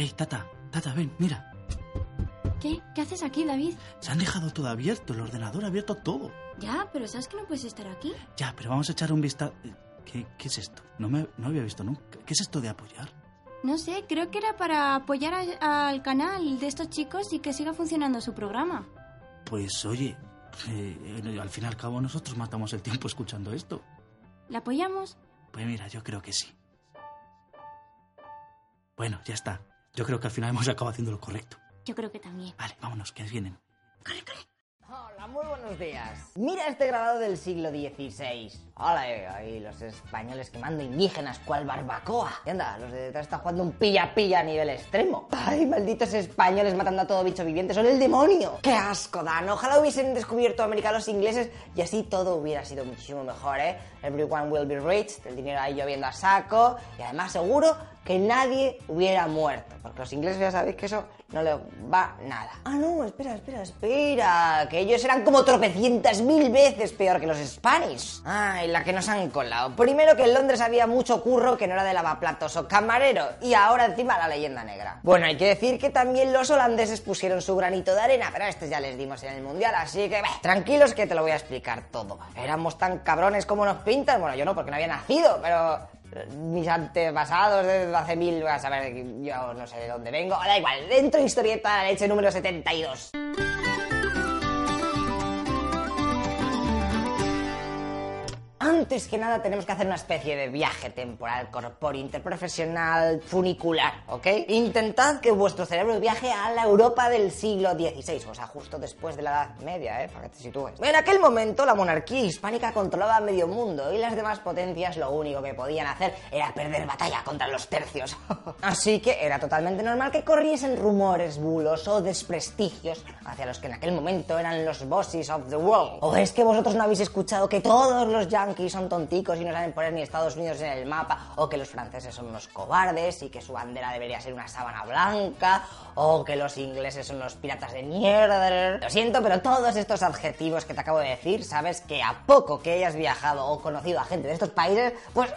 Ey, Tata, Tata, ven, mira. ¿Qué? ¿Qué haces aquí, David? Se han dejado todo abierto, el ordenador ha abierto todo. Ya, pero ¿sabes que no puedes estar aquí? Ya, pero vamos a echar un vistazo. ¿Qué, qué es esto? No, me, no había visto nunca. ¿Qué es esto de apoyar? No sé, creo que era para apoyar a- al canal de estos chicos y que siga funcionando su programa. Pues oye, eh, al fin y al cabo nosotros matamos el tiempo escuchando esto. ¿La apoyamos? Pues mira, yo creo que sí. Bueno, ya está. Yo creo que al final hemos acabado haciendo lo correcto. Yo creo que también. Vale, vámonos, que vienen. Hola, muy buenos días. Mira este grabado del siglo XVI. Hola, eh, ahí los españoles quemando indígenas cual barbacoa. ¿Qué anda? Los de detrás están jugando un pilla-pilla a nivel extremo. Ay, malditos españoles matando a todo bicho viviente. Son el demonio. ¡Qué asco dan! Ojalá hubiesen descubierto América los ingleses y así todo hubiera sido muchísimo mejor, ¿eh? Everyone will be rich, el dinero ahí lloviendo a saco y además seguro que nadie hubiera muerto. Porque los ingleses ya sabéis que eso no les va nada. Ah, no, espera, espera, espera. Que ellos eran como tropecientas mil veces peor que los Spanish. Ay, la que nos han colado. Primero que en Londres había mucho curro que no era de lavaplatos o camarero. Y ahora encima la leyenda negra. Bueno, hay que decir que también los holandeses pusieron su granito de arena, pero a estos ya les dimos en el mundial, así que tranquilos que te lo voy a explicar todo. Éramos tan cabrones como nos pintan. Bueno, yo no, porque no había nacido, pero mis antepasados desde hace mil, vas a ver, yo no sé de dónde vengo, da igual, dentro historieta leche número 72. Antes que nada tenemos que hacer una especie de viaje temporal, corpóreo, interprofesional, funicular, ¿ok? Intentad que vuestro cerebro viaje a la Europa del siglo XVI, o sea, justo después de la Edad Media, ¿eh? Para que te sitúes. En aquel momento la monarquía hispánica controlaba medio mundo y las demás potencias lo único que podían hacer era perder batalla contra los tercios. Así que era totalmente normal que corriesen rumores, bulos o desprestigios hacia los que en aquel momento eran los bosses of the world. ¿O es que vosotros no habéis escuchado que todos los yankees son tonticos y no saben poner ni Estados Unidos en el mapa? ¿O que los franceses son unos cobardes y que su bandera debería ser una sábana blanca? ¿O que los ingleses son los piratas de mierda? Lo siento, pero todos estos adjetivos que te acabo de decir, sabes que a poco que hayas viajado o conocido a gente de estos países, pues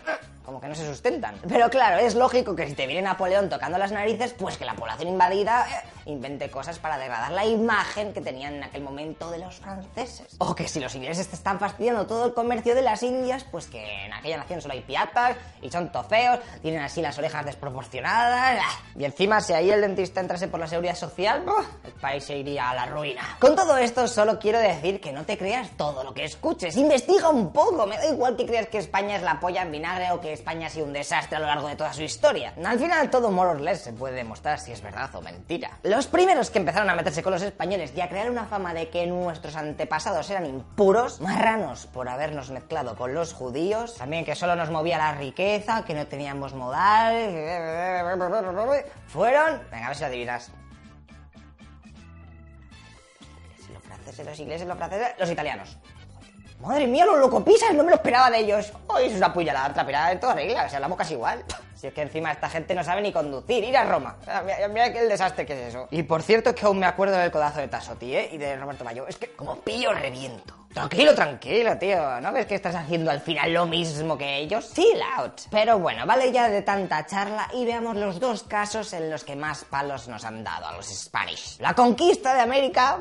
como que no se sustentan. Pero claro, es lógico que si te viene Napoleón tocando las narices, pues que la población invadida eh, invente cosas para degradar la imagen que tenían en aquel momento de los franceses. O que si los ingleses te están fastidiando todo el comercio de las Indias, pues que en aquella nación solo hay piratas y son tofeos, tienen así las orejas desproporcionadas. ah. Y encima, si ahí el dentista entrase por la seguridad social, el país se iría a la ruina. Con todo esto, solo quiero decir que no te creas todo lo que escuches. Investiga un poco. Me da igual que creas que España es la polla en vinagre o que España ha sido un desastre a lo largo de toda su historia. Al final, todo more or less se puede demostrar si es verdad o mentira. Los primeros que empezaron a meterse con los españoles y a crear una fama de que nuestros antepasados eran impuros, marranos por habernos mezclado con los judíos, también que solo nos movía la riqueza, que no teníamos modales, fueron... Venga, a ver si lo adivinas. Los ingleses, los franceses, los italianos. Madre mía, los locopisas, no me lo esperaba de ellos. Ay, es una puñalada, otra pirada de toda regla, o sea, hablamos casi igual. Si es que encima esta gente no sabe ni conducir, ir a Roma. Mira, mira el desastre que es eso. Y por cierto que aún me acuerdo del codazo de Tasotti, ¿eh? Y de Roberto Mayo. Es que como pillo reviento. Tranquilo, tranquilo, tío. ¿No ves que estás haciendo al final lo mismo que ellos? Chill out. Pero bueno, vale ya de tanta charla y veamos los dos casos en los que más palos nos han dado a los Spanish. La conquista de América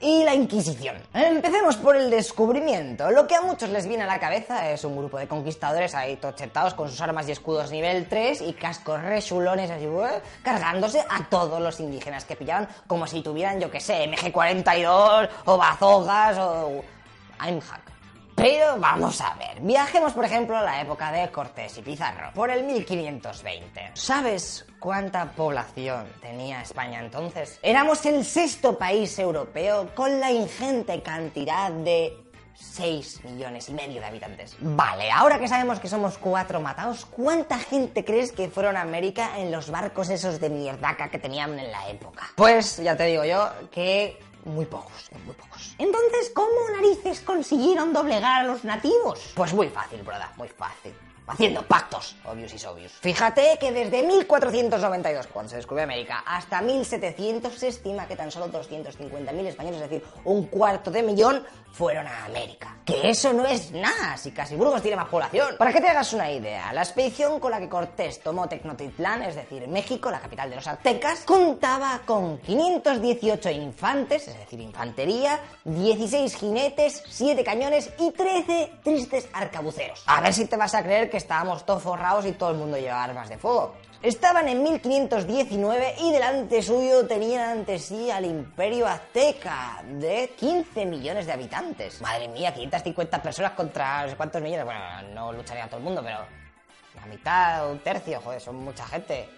y la Inquisición. Empecemos por el descubrimiento. Lo que a muchos les viene a la cabeza es un grupo de conquistadores ahí tochetados con sus armas y escudos nivel 3 y cascos rechulones así, cargándose a todos los indígenas que pillaban como si tuvieran, yo que sé, MG42 o bazogas o Aimhack. Pero vamos a ver, viajemos por ejemplo a la época de Cortés y Pizarro, por el 1520. ¿Sabes cuánta población tenía España entonces? Éramos el sexto país europeo con la ingente cantidad de 6 millones y medio de habitantes. Vale, ahora que sabemos que somos cuatro matados, ¿cuánta gente crees que fueron a América en los barcos esos de mierdaca que tenían en la época? Pues ya te digo yo que muy pocos, muy pocos. Entonces, ¿cómo narices consiguieron doblegar a los nativos? Pues muy fácil, broda, muy fácil. Haciendo pactos, obvios y obvios. Fíjate que desde 1492, cuando se descubrió América, hasta 1700 se estima que tan solo 250.000 españoles, es decir, un cuarto de millón, fueron a América. Que eso no es nada, si casi Burgos tiene más población. Para que te hagas una idea, la expedición con la que Cortés tomó Tecnotitlán, es decir, México, la capital de los aztecas, contaba con 518 infantes, es decir, infantería, 16 jinetes, 7 cañones y 13 tristes arcabuceros. A ver si te vas a creer que estábamos todos forrados y todo el mundo llevaba armas de fuego. Estaban en 1519 y delante suyo tenían ante sí al imperio azteca de 15 millones de habitantes. Madre mía, 550 personas contra no sé cuántos millones. Bueno, no lucharía todo el mundo, pero la mitad, un tercio, joder, son mucha gente.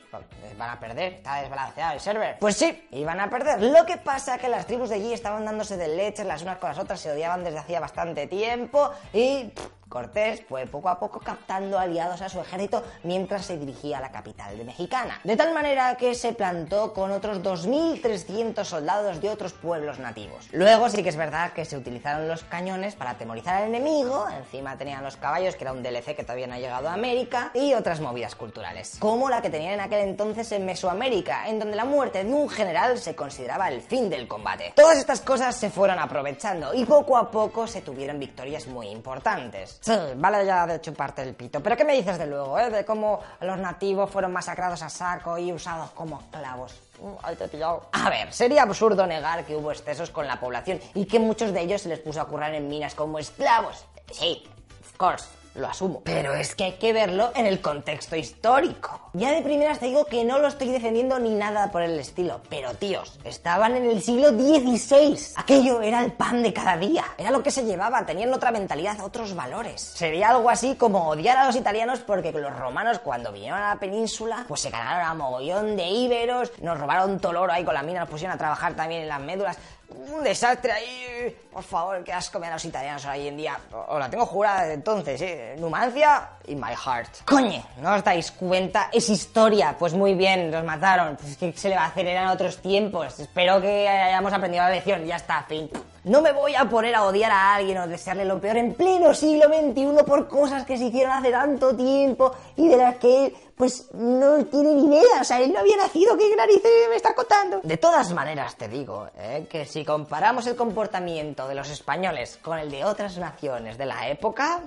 Van a perder, está desbalanceado el server. Pues sí, iban a perder. Lo que pasa es que las tribus de allí estaban dándose de leches las unas con las otras, se odiaban desde hacía bastante tiempo y Cortés fue poco a poco captando aliados a su ejército mientras se dirigía a la capital de Mexicana. De tal manera que se plantó con otros 2.300 soldados de otros pueblos nativos. Luego sí que es verdad que se utilizaron los cañones para atemorizar al enemigo, encima tenían los caballos, que era un DLC que todavía no ha llegado a América, y otras movidas culturales, como la que tenían en aquel entonces en Mesoamérica, en donde la muerte de un general se consideraba el fin del combate. Todas estas cosas se fueron aprovechando y poco a poco se tuvieron victorias muy importantes. Sí, vale ya de chuparte el pito. Pero ¿qué me dices de luego, eh? De cómo los nativos fueron masacrados a saco y usados como esclavos. A ver, sería absurdo negar que hubo excesos con la población y que muchos de ellos se les puso a currar en minas como esclavos. Sí, of course lo asumo. Pero es que hay que verlo en el contexto histórico. Ya de primeras te digo que no lo estoy defendiendo ni nada por el estilo, pero tíos, estaban en el siglo XVI. Aquello era el pan de cada día, era lo que se llevaba, tenían otra mentalidad, otros valores. Sería algo así como odiar a los italianos porque los romanos cuando vinieron a la península, pues se cargaron a mogollón de íberos, nos robaron todo el oro ahí con la mina, nos pusieron a trabajar también en las médulas un desastre ahí. Por favor, qué asco me dan los italianos hoy en día. Os la tengo jurada desde entonces, ¿eh? Numancia y my heart. Coño, ¿no os dais cuenta? Es historia. Pues muy bien, los mataron. Pues ¿qué se le va a hacer? Eran otros tiempos. Espero que hayamos aprendido la lección. Ya está, fin. No me voy a poner a odiar a alguien o desearle lo peor en pleno siglo XXI por cosas que se hicieron hace tanto tiempo y de las que él, pues, no tiene ni idea. O sea, él no había nacido, ¿qué narices me está contando? De todas maneras, te digo, ¿eh? que si comparamos el comportamiento de los españoles con el de otras naciones de la época,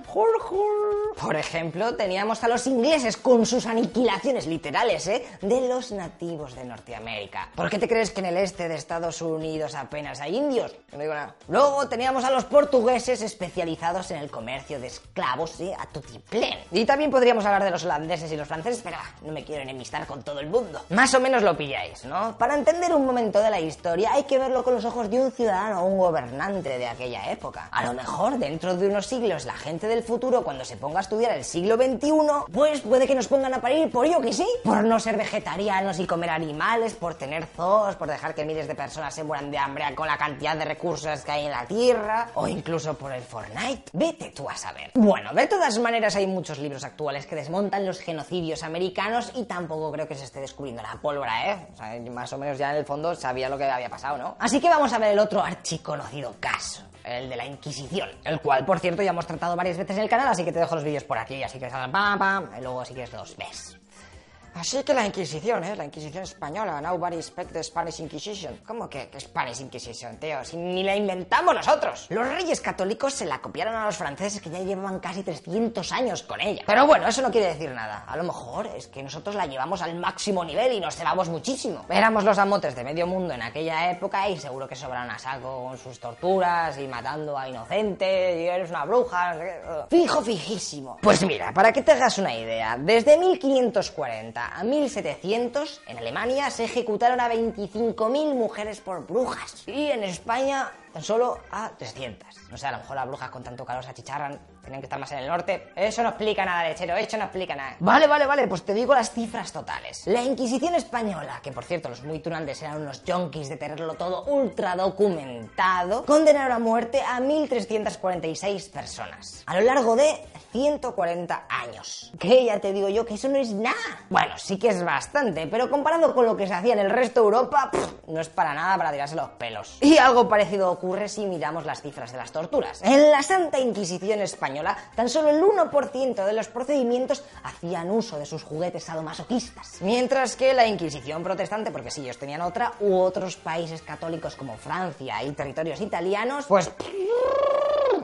por ejemplo, teníamos a los ingleses con sus aniquilaciones literales, ¿eh? De los nativos de Norteamérica. ¿Por qué te crees que en el este de Estados Unidos apenas hay indios? No digo nada. Luego teníamos a los portugueses especializados en el comercio de esclavos ¿eh? a tutiplén. Y también podríamos hablar de los holandeses y los franceses, pero ah, no me quiero enemistar con todo el mundo. Más o menos lo pilláis, ¿no? Para entender un momento de la historia hay que verlo con los ojos de un ciudadano o un gobernante de aquella época. A lo mejor dentro de unos siglos la gente del futuro cuando se ponga a estudiar el siglo XXI, pues puede que nos pongan a parir por yo que sí, por no ser vegetarianos y comer animales, por tener zoos, por dejar que miles de personas se mueran de hambre con la cantidad de recursos que hay en la Tierra, o incluso por el Fortnite. Vete tú a saber. Bueno, de todas maneras hay muchos libros actuales que desmontan los genocidios americanos y tampoco creo que se esté descubriendo la pólvora, ¿eh? O sea, más o menos ya en el fondo sabía lo que había pasado, ¿no? Así que vamos a ver el otro archiconocido caso el de la Inquisición, el cual, por cierto, ya hemos tratado varias veces en el canal, así que te dejo los vídeos por aquí, así que salgan pam, pam, y luego si quieres los ves. Así que la Inquisición, ¿eh? La Inquisición española. Nobody expect the Spanish Inquisition. ¿Cómo que, que Spanish Inquisition, tío? Si ni la inventamos nosotros. Los reyes católicos se la copiaron a los franceses que ya llevaban casi 300 años con ella. Pero bueno, eso no quiere decir nada. A lo mejor es que nosotros la llevamos al máximo nivel y nos cebamos muchísimo. Éramos los amotes de medio mundo en aquella época y seguro que sobraron a saco con sus torturas y matando a inocentes y eres una bruja. Fijo, fijísimo. Pues mira, para que te hagas una idea, desde 1540 a 1700, en Alemania se ejecutaron a 25.000 mujeres por brujas. Y en España tan solo a 300. No sé, a lo mejor las brujas con tanto calor se achicharran, tenían que estar más en el norte. Eso no explica nada, lechero, eso no explica nada. Vale, vale, vale, pues te digo las cifras totales. La Inquisición española, que por cierto los muy tunantes eran unos junkies de tenerlo todo ultra documentado, condenaron a muerte a 1.346 personas. A lo largo de 140 años. Que ya te digo yo que eso no es nada. Bueno, sí que es bastante, pero comparado con lo que se hacía en el resto de Europa, no es para nada para tirarse los pelos. Y algo parecido ocurre si miramos las cifras de las torturas. En la Santa Inquisición española, tan solo el 1% de los procedimientos hacían uso de sus juguetes sadomasoquistas. Mientras que la Inquisición protestante, porque si ellos tenían otra, u otros países católicos como Francia y territorios italianos, pues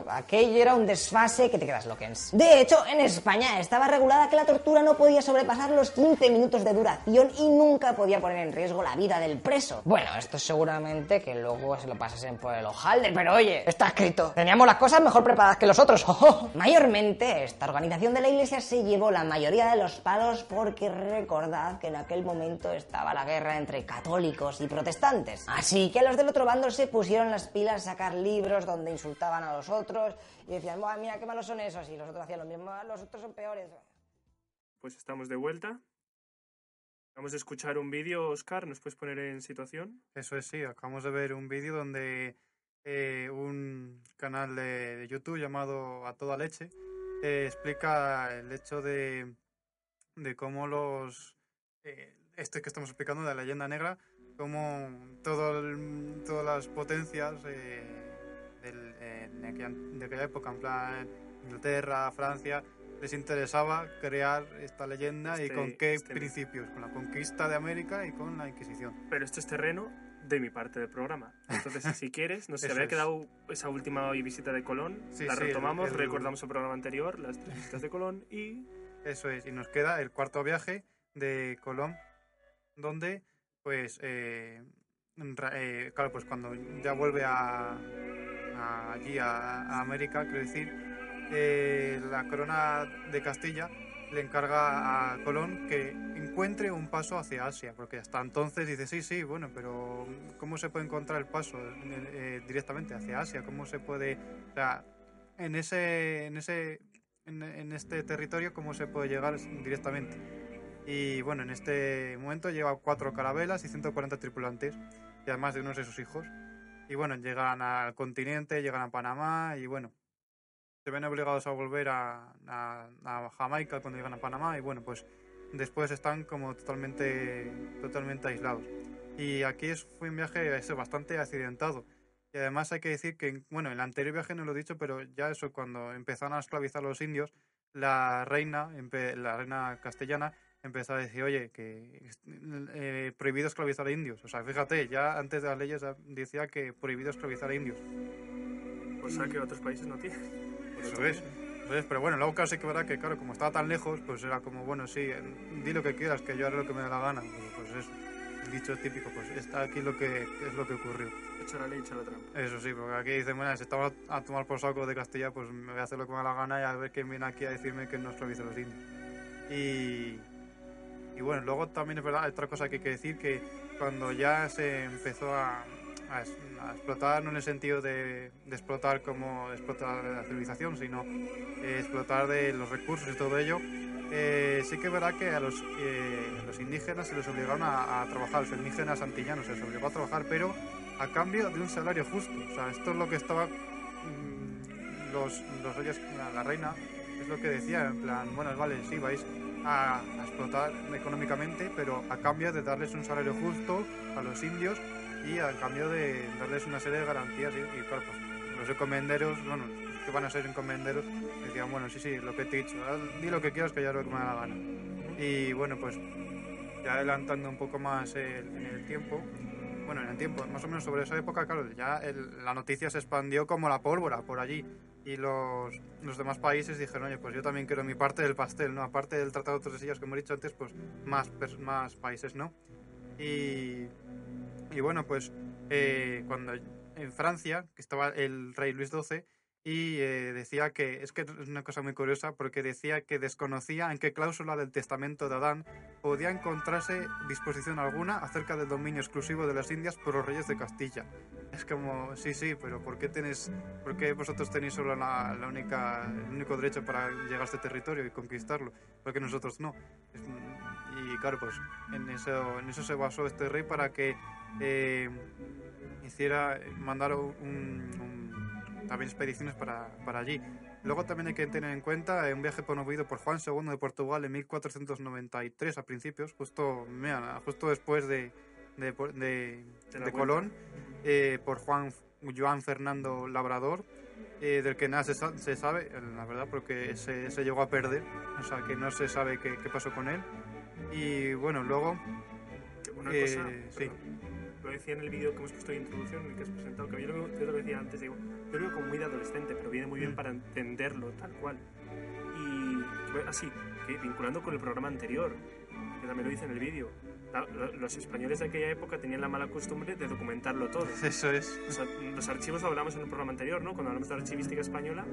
aquello era un desfase que te quedas loquens. De hecho, en España estaba regulada que la tortura no podía sobrepasar los 15 minutos de duración y nunca podía poner en riesgo la vida del preso. Bueno, esto seguramente que luego se lo pasasen por el ojalde, pero oye, está escrito. Teníamos las cosas mejor preparadas que los otros. Mayormente, esta organización de la iglesia se llevó la mayoría de los palos porque recordad que en aquel momento estaba la guerra entre católicos y protestantes. Así que los del otro bando se pusieron las pilas a sacar libros donde insultaban a los otros y decían, mira qué malos son esos, y los otros hacían lo mismo, "Ah, los otros son peores. Pues estamos de vuelta. Vamos a escuchar un vídeo, Oscar, ¿nos puedes poner en situación? Eso es, sí, acabamos de ver un vídeo donde eh, un canal de, de YouTube llamado A Toda Leche eh, explica el hecho de, de cómo los... eh, este que estamos explicando de la leyenda negra, cómo todo el- todas las potencias eh, del- de, aquella, de aquella época, en plan Inglaterra, Francia, les interesaba crear esta leyenda y Este- con qué este- principios, con la conquista de América y con la Inquisición. Pero esto es terreno de mi parte del programa. Entonces, si quieres, nos había quedado esa última visita de Colón. Sí, la sí, retomamos, el- recordamos el programa anterior, las tres visitas de Colón y Eso es, y nos queda el cuarto viaje de Colón, donde, pues, eh, eh, claro, pues cuando ya vuelve a, a- allí a, a América, quiero decir, eh, la corona de Castilla le encarga a Colón que encuentre un paso hacia Asia, porque hasta entonces dice, sí, sí, bueno, pero ¿cómo se puede encontrar el paso eh, eh, directamente hacia Asia? ¿Cómo se puede, o sea, en ese, en ese, en, en este territorio, cómo se puede llegar directamente? Y bueno, en este momento lleva cuatro carabelas y 140 tripulantes, y además de unos de sus hijos. Y bueno, llegan al continente, llegan a Panamá y bueno, se ven obligados a volver a, a- a Jamaica cuando llegan a Panamá y bueno, pues después están como totalmente, totalmente aislados. Y aquí es, fue un viaje bastante accidentado. Y además hay que decir que, bueno, en el anterior viaje no lo he dicho, pero ya eso, cuando empezaron a esclavizar a los indios, la reina, la reina castellana, empezó a decir, oye, que eh, prohibido esclavizar a indios. O sea, fíjate, ya antes de las leyes decía que prohibido esclavizar a indios. cosa que otros países no tienen. Eso es. Eso es, pero bueno, luego casi que verdad que, claro, como estaba tan lejos, pues era como, bueno, sí, di lo que quieras, que yo haré lo que me dé la gana. Pues, pues eso, el dicho típico, pues está aquí lo que es lo que ocurrió. Echa la ley, echa la trampa. Eso sí, porque aquí dicen, bueno, si estamos a tomar por saco de Castilla, pues me voy a hacer lo que me dé la gana y a ver quién viene aquí a decirme que no esclavice los indios. Y, y bueno, luego también es verdad, hay otra cosa que hay que decir, que cuando ya se empezó a, a explotar, no en el sentido de, explotar como explotar la civilización, sino eh, explotar de los recursos y todo ello, eh, sí que es verdad que a los, eh, los indígenas se les obligaron a, a trabajar, los indígenas antillanos se les obligó a trabajar, pero a cambio de un salario justo. O sea, esto es lo que estaba mm, los, los reyes, la, la reina, es lo que decía, en plan, bueno, vale, sí, vais a, a explotar económicamente, pero a cambio de darles un salario justo a los indios y a cambio de darles una serie de garantías. Y, y claro, pues los encomenderos, bueno, que van a ser encomenderos, decían, bueno, sí, sí, lo que te he dicho, di lo que quieras que ya lo que me da la gana. Y bueno, pues ya adelantando un poco más el- en el tiempo, bueno, en el tiempo, más o menos sobre esa época, claro, ya el- la noticia se expandió como la pólvora por allí. Y los, los demás países dijeron, oye, pues yo también quiero mi parte del pastel, ¿no? Aparte del Tratado de Tordesillas, como he dicho antes, pues más, más países, ¿no? Y, y bueno, pues eh, cuando en Francia, que estaba el rey Luis XII, y eh, decía que, es que es una cosa muy curiosa, porque decía que desconocía en qué cláusula del testamento de Adán podía encontrarse disposición alguna acerca del dominio exclusivo de las Indias por los reyes de Castilla. Es como, sí, sí, pero ¿por qué, tenéis, por qué vosotros tenéis solo la, la única, el único derecho para llegar a este territorio y conquistarlo? Porque nosotros no. Es- y claro, pues en eso, en eso se basó este rey para que eh, hiciera, mandara un, un- también expediciones para, para allí. Luego también hay que tener en cuenta un viaje promovido por Juan II de Portugal en 1493 a principios, justo, mira, justo después de, de, de-. Colón, eh, por Juan Joan Fernando Labrador, eh, del que nada se, se sabe, la verdad, porque se, se llegó a perder, o sea, que no se sabe qué, qué pasó con él. Y bueno, luego, Una Eh, cosa, sí. lo decía en el vídeo que hemos puesto de introducción, en el que has presentado, que yo lo, yo lo decía antes, digo, yo lo veo como muy de adolescente, pero viene muy bien Mm. para entenderlo tal cual. Y así, que vinculando con el programa anterior, que también lo dice en el vídeo, los españoles de aquella época tenían la mala costumbre de documentarlo todo. eso es. O sea, los archivos lo hablamos en un programa anterior, ¿no? Cuando hablamos de la archivística española,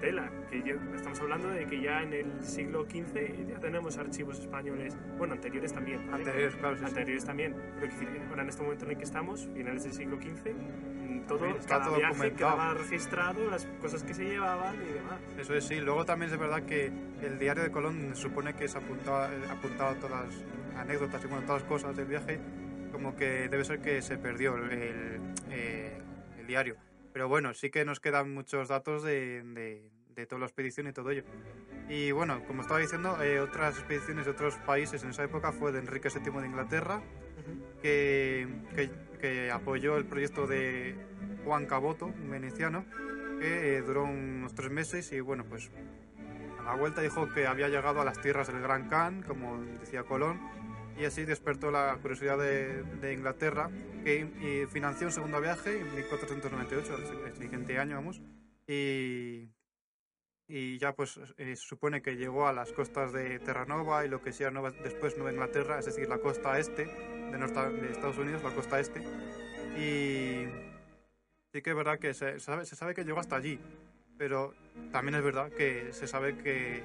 tela, que ya- estamos hablando de que ya en el siglo XV ya tenemos archivos españoles, bueno, anteriores también. ¿vale? Anteriores, claro, sí, sí. Anteriores también. Pero que ahora en este momento en el que estamos, finales del siglo XV, mm, todo, Está cada todo viaje documentado. quedaba registrado, las cosas que se llevaban y demás. Eso es, sí. Luego también es verdad que el diario de Colón supone que se apuntaba, apuntaba todas las anécdotas y bueno, todas las cosas del viaje, como que debe ser que se perdió el, eh, el diario. Pero bueno, sí que nos quedan muchos datos de, de, de toda la expedición y todo ello. Y bueno, como estaba diciendo, eh, otras expediciones de otros países en esa época fue de Enrique VII de Inglaterra, que, que, que apoyó el proyecto de Juan Caboto, un veneciano, que eh, duró unos tres meses y bueno, pues a la vuelta dijo que había llegado a las tierras del Gran Khan, como decía Colón, y así despertó la curiosidad de, de Inglaterra, que financió un segundo viaje en 1498, el- siguiente año, vamos, y, y ya pues eh, se supone que llegó a las costas de Terranova y lo que sea Nueva- después Nueva Inglaterra, es decir, la costa este de, norte- de Estados Unidos, la costa este, y sí que es verdad que se sabe, se sabe que llegó hasta allí, pero también es verdad que se sabe que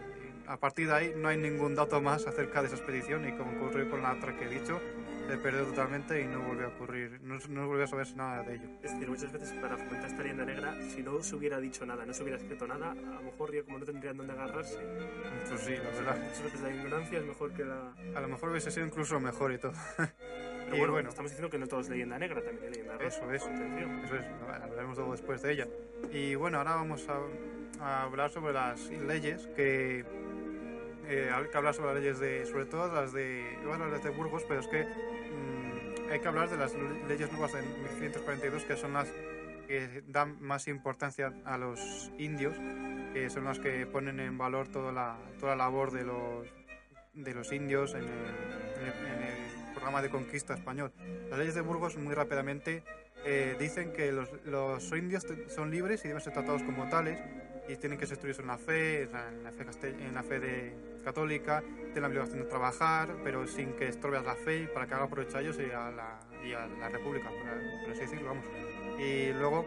a partir de ahí no hay ningún dato más acerca de esa expedición y como ocurrió con la otra que he dicho, se perdió totalmente y no volvió a ocurrir, no, no volvió a saberse nada de ello. Es decir, muchas veces para fomentar esta leyenda negra, si no se hubiera dicho nada, no se hubiera escrito nada, a lo mejor ya como no tendrían dónde agarrarse. Pues sí, la verdad. Muchas veces la ignorancia es mejor que la... A lo mejor hubiese sido incluso mejor y todo. Pero Y bueno, bueno. estamos diciendo que no todo es leyenda negra, también hay leyenda rosa. Eso es. Atención. Eso es, hablaremos luego después de ella. Y bueno, ahora vamos a, a hablar sobre las leyes que... eh, que hablar sobre las leyes de... Sobre todo las de... A hablar de Burgos, pero es que mm, hay que hablar de las le- leyes nuevas de 1542, que son las que dan más importancia a los indios, que son las que ponen en valor toda la, toda la labor de los, de los indios en el, en el- en el programa de conquista español. Las leyes de Burgos, muy rápidamente, eh, dicen que los, los indios son libres y deben ser tratados como tales y tienen que ser instruidos en la fe, en la fe, en la fe de, católica, tienen la obligación de trabajar, pero sin que estorbes la fe para que haga provecho a ellos y a la, y a la república, por, por así decirlo, vamos. Y luego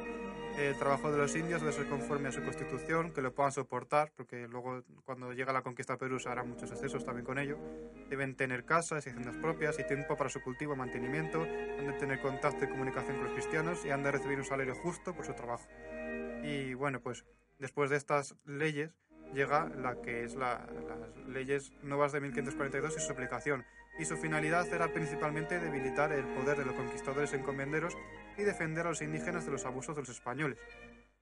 el trabajo de los indios debe ser conforme a su constitución, que lo puedan soportar, porque luego cuando llega la conquista de Perú se harán muchos excesos también con ello. Deben tener casas y haciendas propias y tiempo para su cultivo y mantenimiento, han de tener contacto y comunicación con los cristianos y han de recibir un salario justo por su trabajo. Y bueno, pues después de estas leyes llega la que es la- las leyes nuevas de 1542 y su aplicación. Y su finalidad era principalmente debilitar el poder de los conquistadores encomenderos y defender a los indígenas de los abusos de los españoles.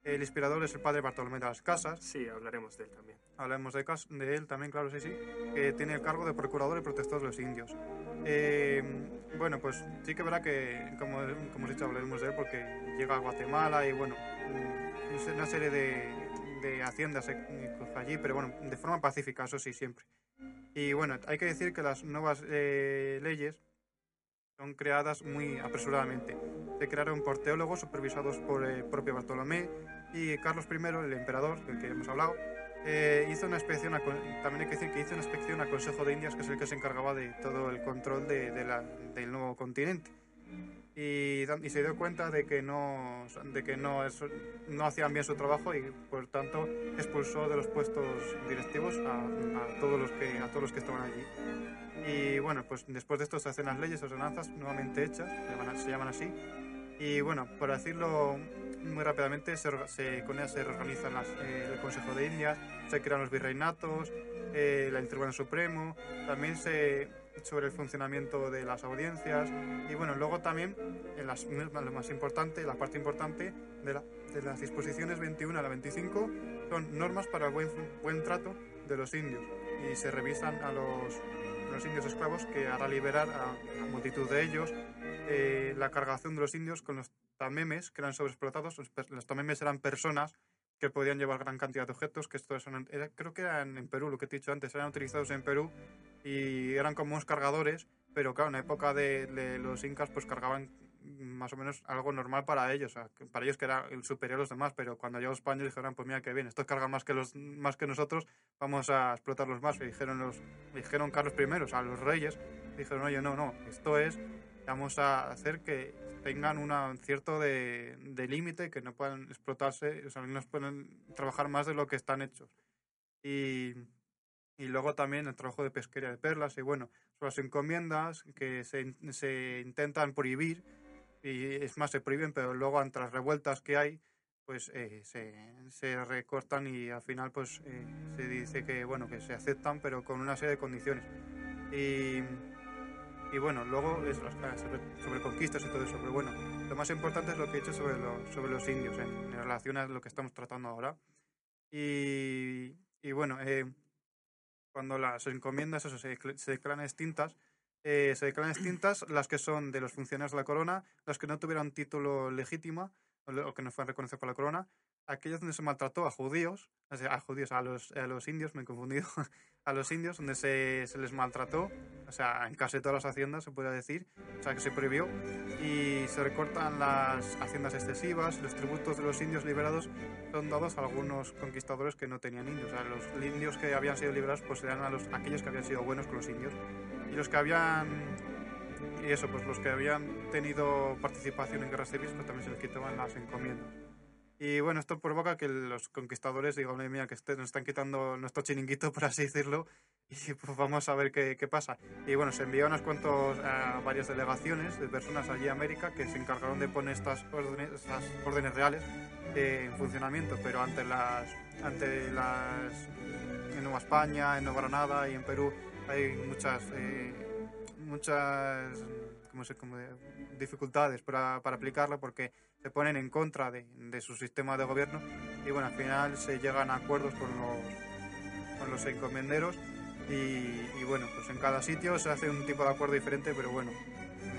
El inspirador es el padre Bartolomé de las Casas, Sí, hablaremos de él también. Hablemos de, cas- de él también, claro, sí, sí, que tiene el cargo de procurador y protector de los indios. Eh, bueno, pues sí que verá que, como, como os he dicho, hablaremos de él porque llega a Guatemala y, bueno, mm, una serie de, de haciendas allí, pero bueno, de forma pacífica, eso sí, siempre. Y bueno, hay que decir que las nuevas eh, leyes son creadas muy apresuradamente. Se crearon por teólogos supervisados por el propio Bartolomé y Carlos I, el emperador, del que hemos hablado, eh, hizo una inspección, también hay que decir que hizo una inspección al Consejo de Indias, que es el que se encargaba de todo el control de la- del nuevo continente. Y, y se dio cuenta de que no, de que no, es- no hacían bien su trabajo y por tanto expulsó de los puestos directivos a, a todos los que, a todos los que estaban allí. Y bueno, pues después de esto se hacen las leyes, ordenanzas nuevamente hechas, se llaman, así. Y bueno, por decirlo muy rápidamente, se, se- con ellas se reorganizan las, eh, el Consejo de Indias, se crean los virreinatos, eh, el Tribunal Supremo, también se sobre el funcionamiento de las audiencias y bueno, luego también en las, lo más importante, la parte importante de, la- de las disposiciones 21 a la 25 son normas para el buen, buen trato de los indios y se revisan a los, los indios esclavos que hará liberar a, a multitud de ellos, eh, la cargación de los indios con los tamemes, que eran sobreexplotados. Los tamemes eran personas que podían llevar gran cantidad de objetos, que estos era- creo que eran en Perú, lo que te he dicho antes, eran utilizados en Perú y eran como unos cargadores, pero claro, en la época de, de los incas pues cargaban más o menos algo normal para ellos, para ellos que era el superior a los demás, pero cuando llegó España dijeron, pues mira que bien, estos cargan más que los más que nosotros, vamos a explotarlos más, y dijeron los dijeron Carlos I, o sea, los reyes, dijeron, oye, no, no, esto es, vamos a hacer que tengan una- un cierto de, de límite, que no puedan explotarse, que no pueden trabajar más de lo que están hechos. Y, y luego también el trabajo de pesquería de perlas, y bueno, son las encomiendas que se, se intentan prohibir, y es más, se prohíben, pero luego ante las revueltas que hay, pues eh, se, se recortan y al final pues eh, se dice que bueno que se aceptan pero con una serie de condiciones y, y bueno luego sobre, sobre conquistas y todo eso pero bueno lo más importante es lo que he hecho sobre los, sobre los indios en, en relación a lo que estamos tratando ahora. Y, y bueno eh, cuando las encomiendas eso, se, se declaran extintas eh, se declaran extintas las que son de los funcionarios de la corona las que no tuvieron título legítimo o lo- o que no fueron reconocidos por la corona, aquellos donde se maltrató a judíos, a judíos, a los, a los indios, me he confundido, a los indios, donde se, se les maltrató, o sea, en casi todas las haciendas se puede decir, o sea, que se prohibió, y se recortan las haciendas excesivas, los tributos de los indios liberados son dados a algunos conquistadores que no tenían indios, o sea, los indios que habían sido liberados pues eran a los, aquellos que habían sido buenos con los indios, y los que habían y eso, pues los que habían tenido participación en guerras civiles, pues también se les quitaban las encomiendas. Y bueno, esto provoca que los conquistadores digan, "Oye, mira, que este- nos están quitando nuestro chiringuito, por así decirlo, y pues vamos a ver qué, qué pasa. Y bueno, se enviaron unas cuantos, eh, varias delegaciones de personas allí a América que se encargaron de poner estas órdenes, estas órdenes reales eh, en funcionamiento, pero ante las, ante las, en Nueva España, en Nueva Granada y en Perú hay muchas, eh, muchas ¿cómo se- cómo de- dificultades para, para aplicarlo porque se ponen en contra de, de su sistema de gobierno y bueno, al final se llegan a acuerdos con los, con los encomenderos y, y bueno, pues en cada sitio se hace un tipo de acuerdo diferente, pero bueno,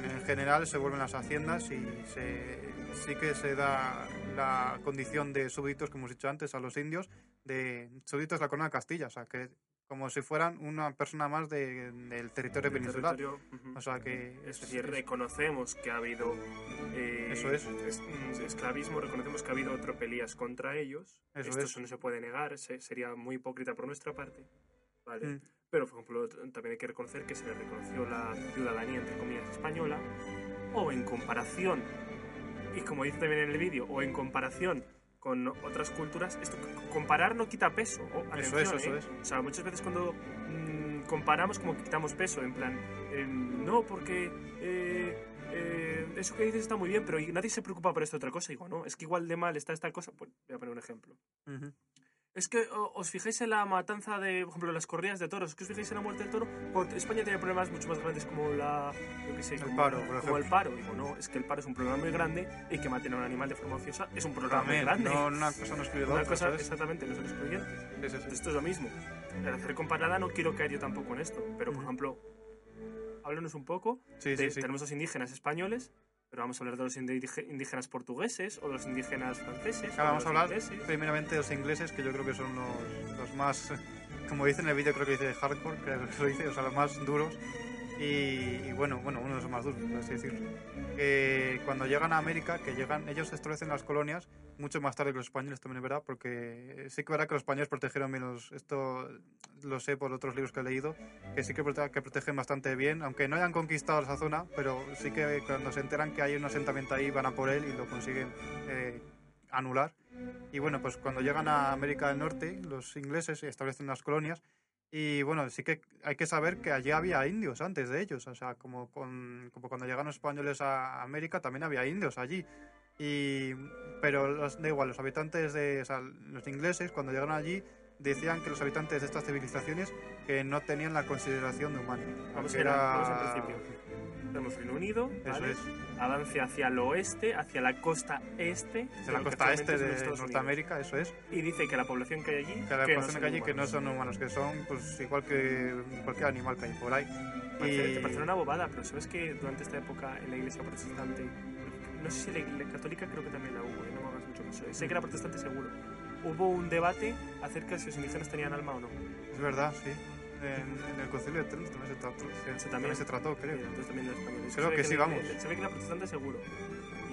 en general se vuelven las haciendas y se, sí que se da la condición de súbditos, como hemos dicho antes, a los indios, de súbditos de la corona de Castilla, o sea, que como si fueran una persona más de- del territorio del peninsular. territorio. O sea que Es decir, reconocemos que ha habido eh, Eso es. es- mm, esclavismo, reconocemos que ha habido tropelías contra ellos. Eso Esto es. no se puede negar, se- sería muy hipócrita por nuestra parte. ¿vale? Mm. Pero, por ejemplo, también hay que reconocer que se le reconoció la ciudadanía, entre comillas, española, o en comparación, y como dice también en el vídeo, o en comparación con otras culturas, esto comparar no quita peso. o, Eso es, eso ¿eh? es. O sea, muchas veces cuando mm, comparamos como que quitamos peso, en plan, em, no, porque eh, eh, eso que dices está muy bien, pero nadie se preocupa por esta otra cosa. Digo, no, es que igual de mal está esta cosa. Pues voy a poner un ejemplo. Ujú. Es que os fijáis en la matanza de, por ejemplo, las corridas de toros, es que os fijáis en la muerte del toro, Cuando España tiene problemas mucho más grandes como la, yo qué sé, El como, paro, por como el paro. Digo, no, es que el paro es un problema muy grande y que maten a un animal de forma ociosa es un problema También, muy grande. no, una cosa no excluye Una cosa, ¿sabes? exactamente, no son excluyentes. Sí, sí, sí. Esto es lo mismo. El hacer comparada no quiero caer yo tampoco en esto, pero por ejemplo, háblanos un poco. De-. Tenemos los indígenas españoles, pero vamos a hablar de los indíge- indígenas portugueses o de los indígenas franceses. o Ahora de vamos a hablar ingleses. primeramente de los ingleses, que yo creo que son los, los más, como dice en el vídeo, creo que dice hardcore, creo que lo dice, o sea, los más duros. Y, y bueno, bueno, uno de los más duros, por así decirlo. Que cuando llegan a América, que llegan, ellos establecen las colonias mucho más tarde que los españoles, también es verdad, porque sí que verdad que los españoles protegieron menos, esto lo sé por otros libros que he leído, que sí que, que protegen bastante bien, aunque no hayan conquistado esa zona, pero sí que cuando se enteran que hay un asentamiento ahí van a por él y lo consiguen eh, anular. Y bueno, pues cuando llegan a América del Norte, los ingleses establecen las colonias. Y bueno, sí que hay que saber que allí había indios antes de ellos. O sea, como, con- como cuando llegaron los españoles a América, también había indios allí. Y, pero los, da igual, los habitantes de. O sea, los ingleses, cuando llegaron allí, decían que los habitantes de estas civilizaciones que no tenían la consideración de humanos. Vamos, era-. Tenemos Reino Unido, Eso ¿vale? es. avance hacia el oeste, hacia la costa este. De la costa este de Estados Unidos. Norteamérica, eso es. Y dice que la población que hay allí. Que la que no población son que hay allí que no son humanos, que son pues igual que cualquier animal que hay por ahí. Parece, Y- te parece una bobada, pero sabes que durante esta época en la iglesia protestante, no sé si la, la católica creo que también la hubo, eh, no me hagas mucho caso. eh. Sé que la protestante seguro. Hubo un debate acerca de si los indígenas tenían alma o no. Es verdad, sí. En, en el concilio de Trento también se trató, se, también se trató creo. Mira, entonces también la española. Es Creo se ve que sí, la- vamos. Se ve que la protestante seguro.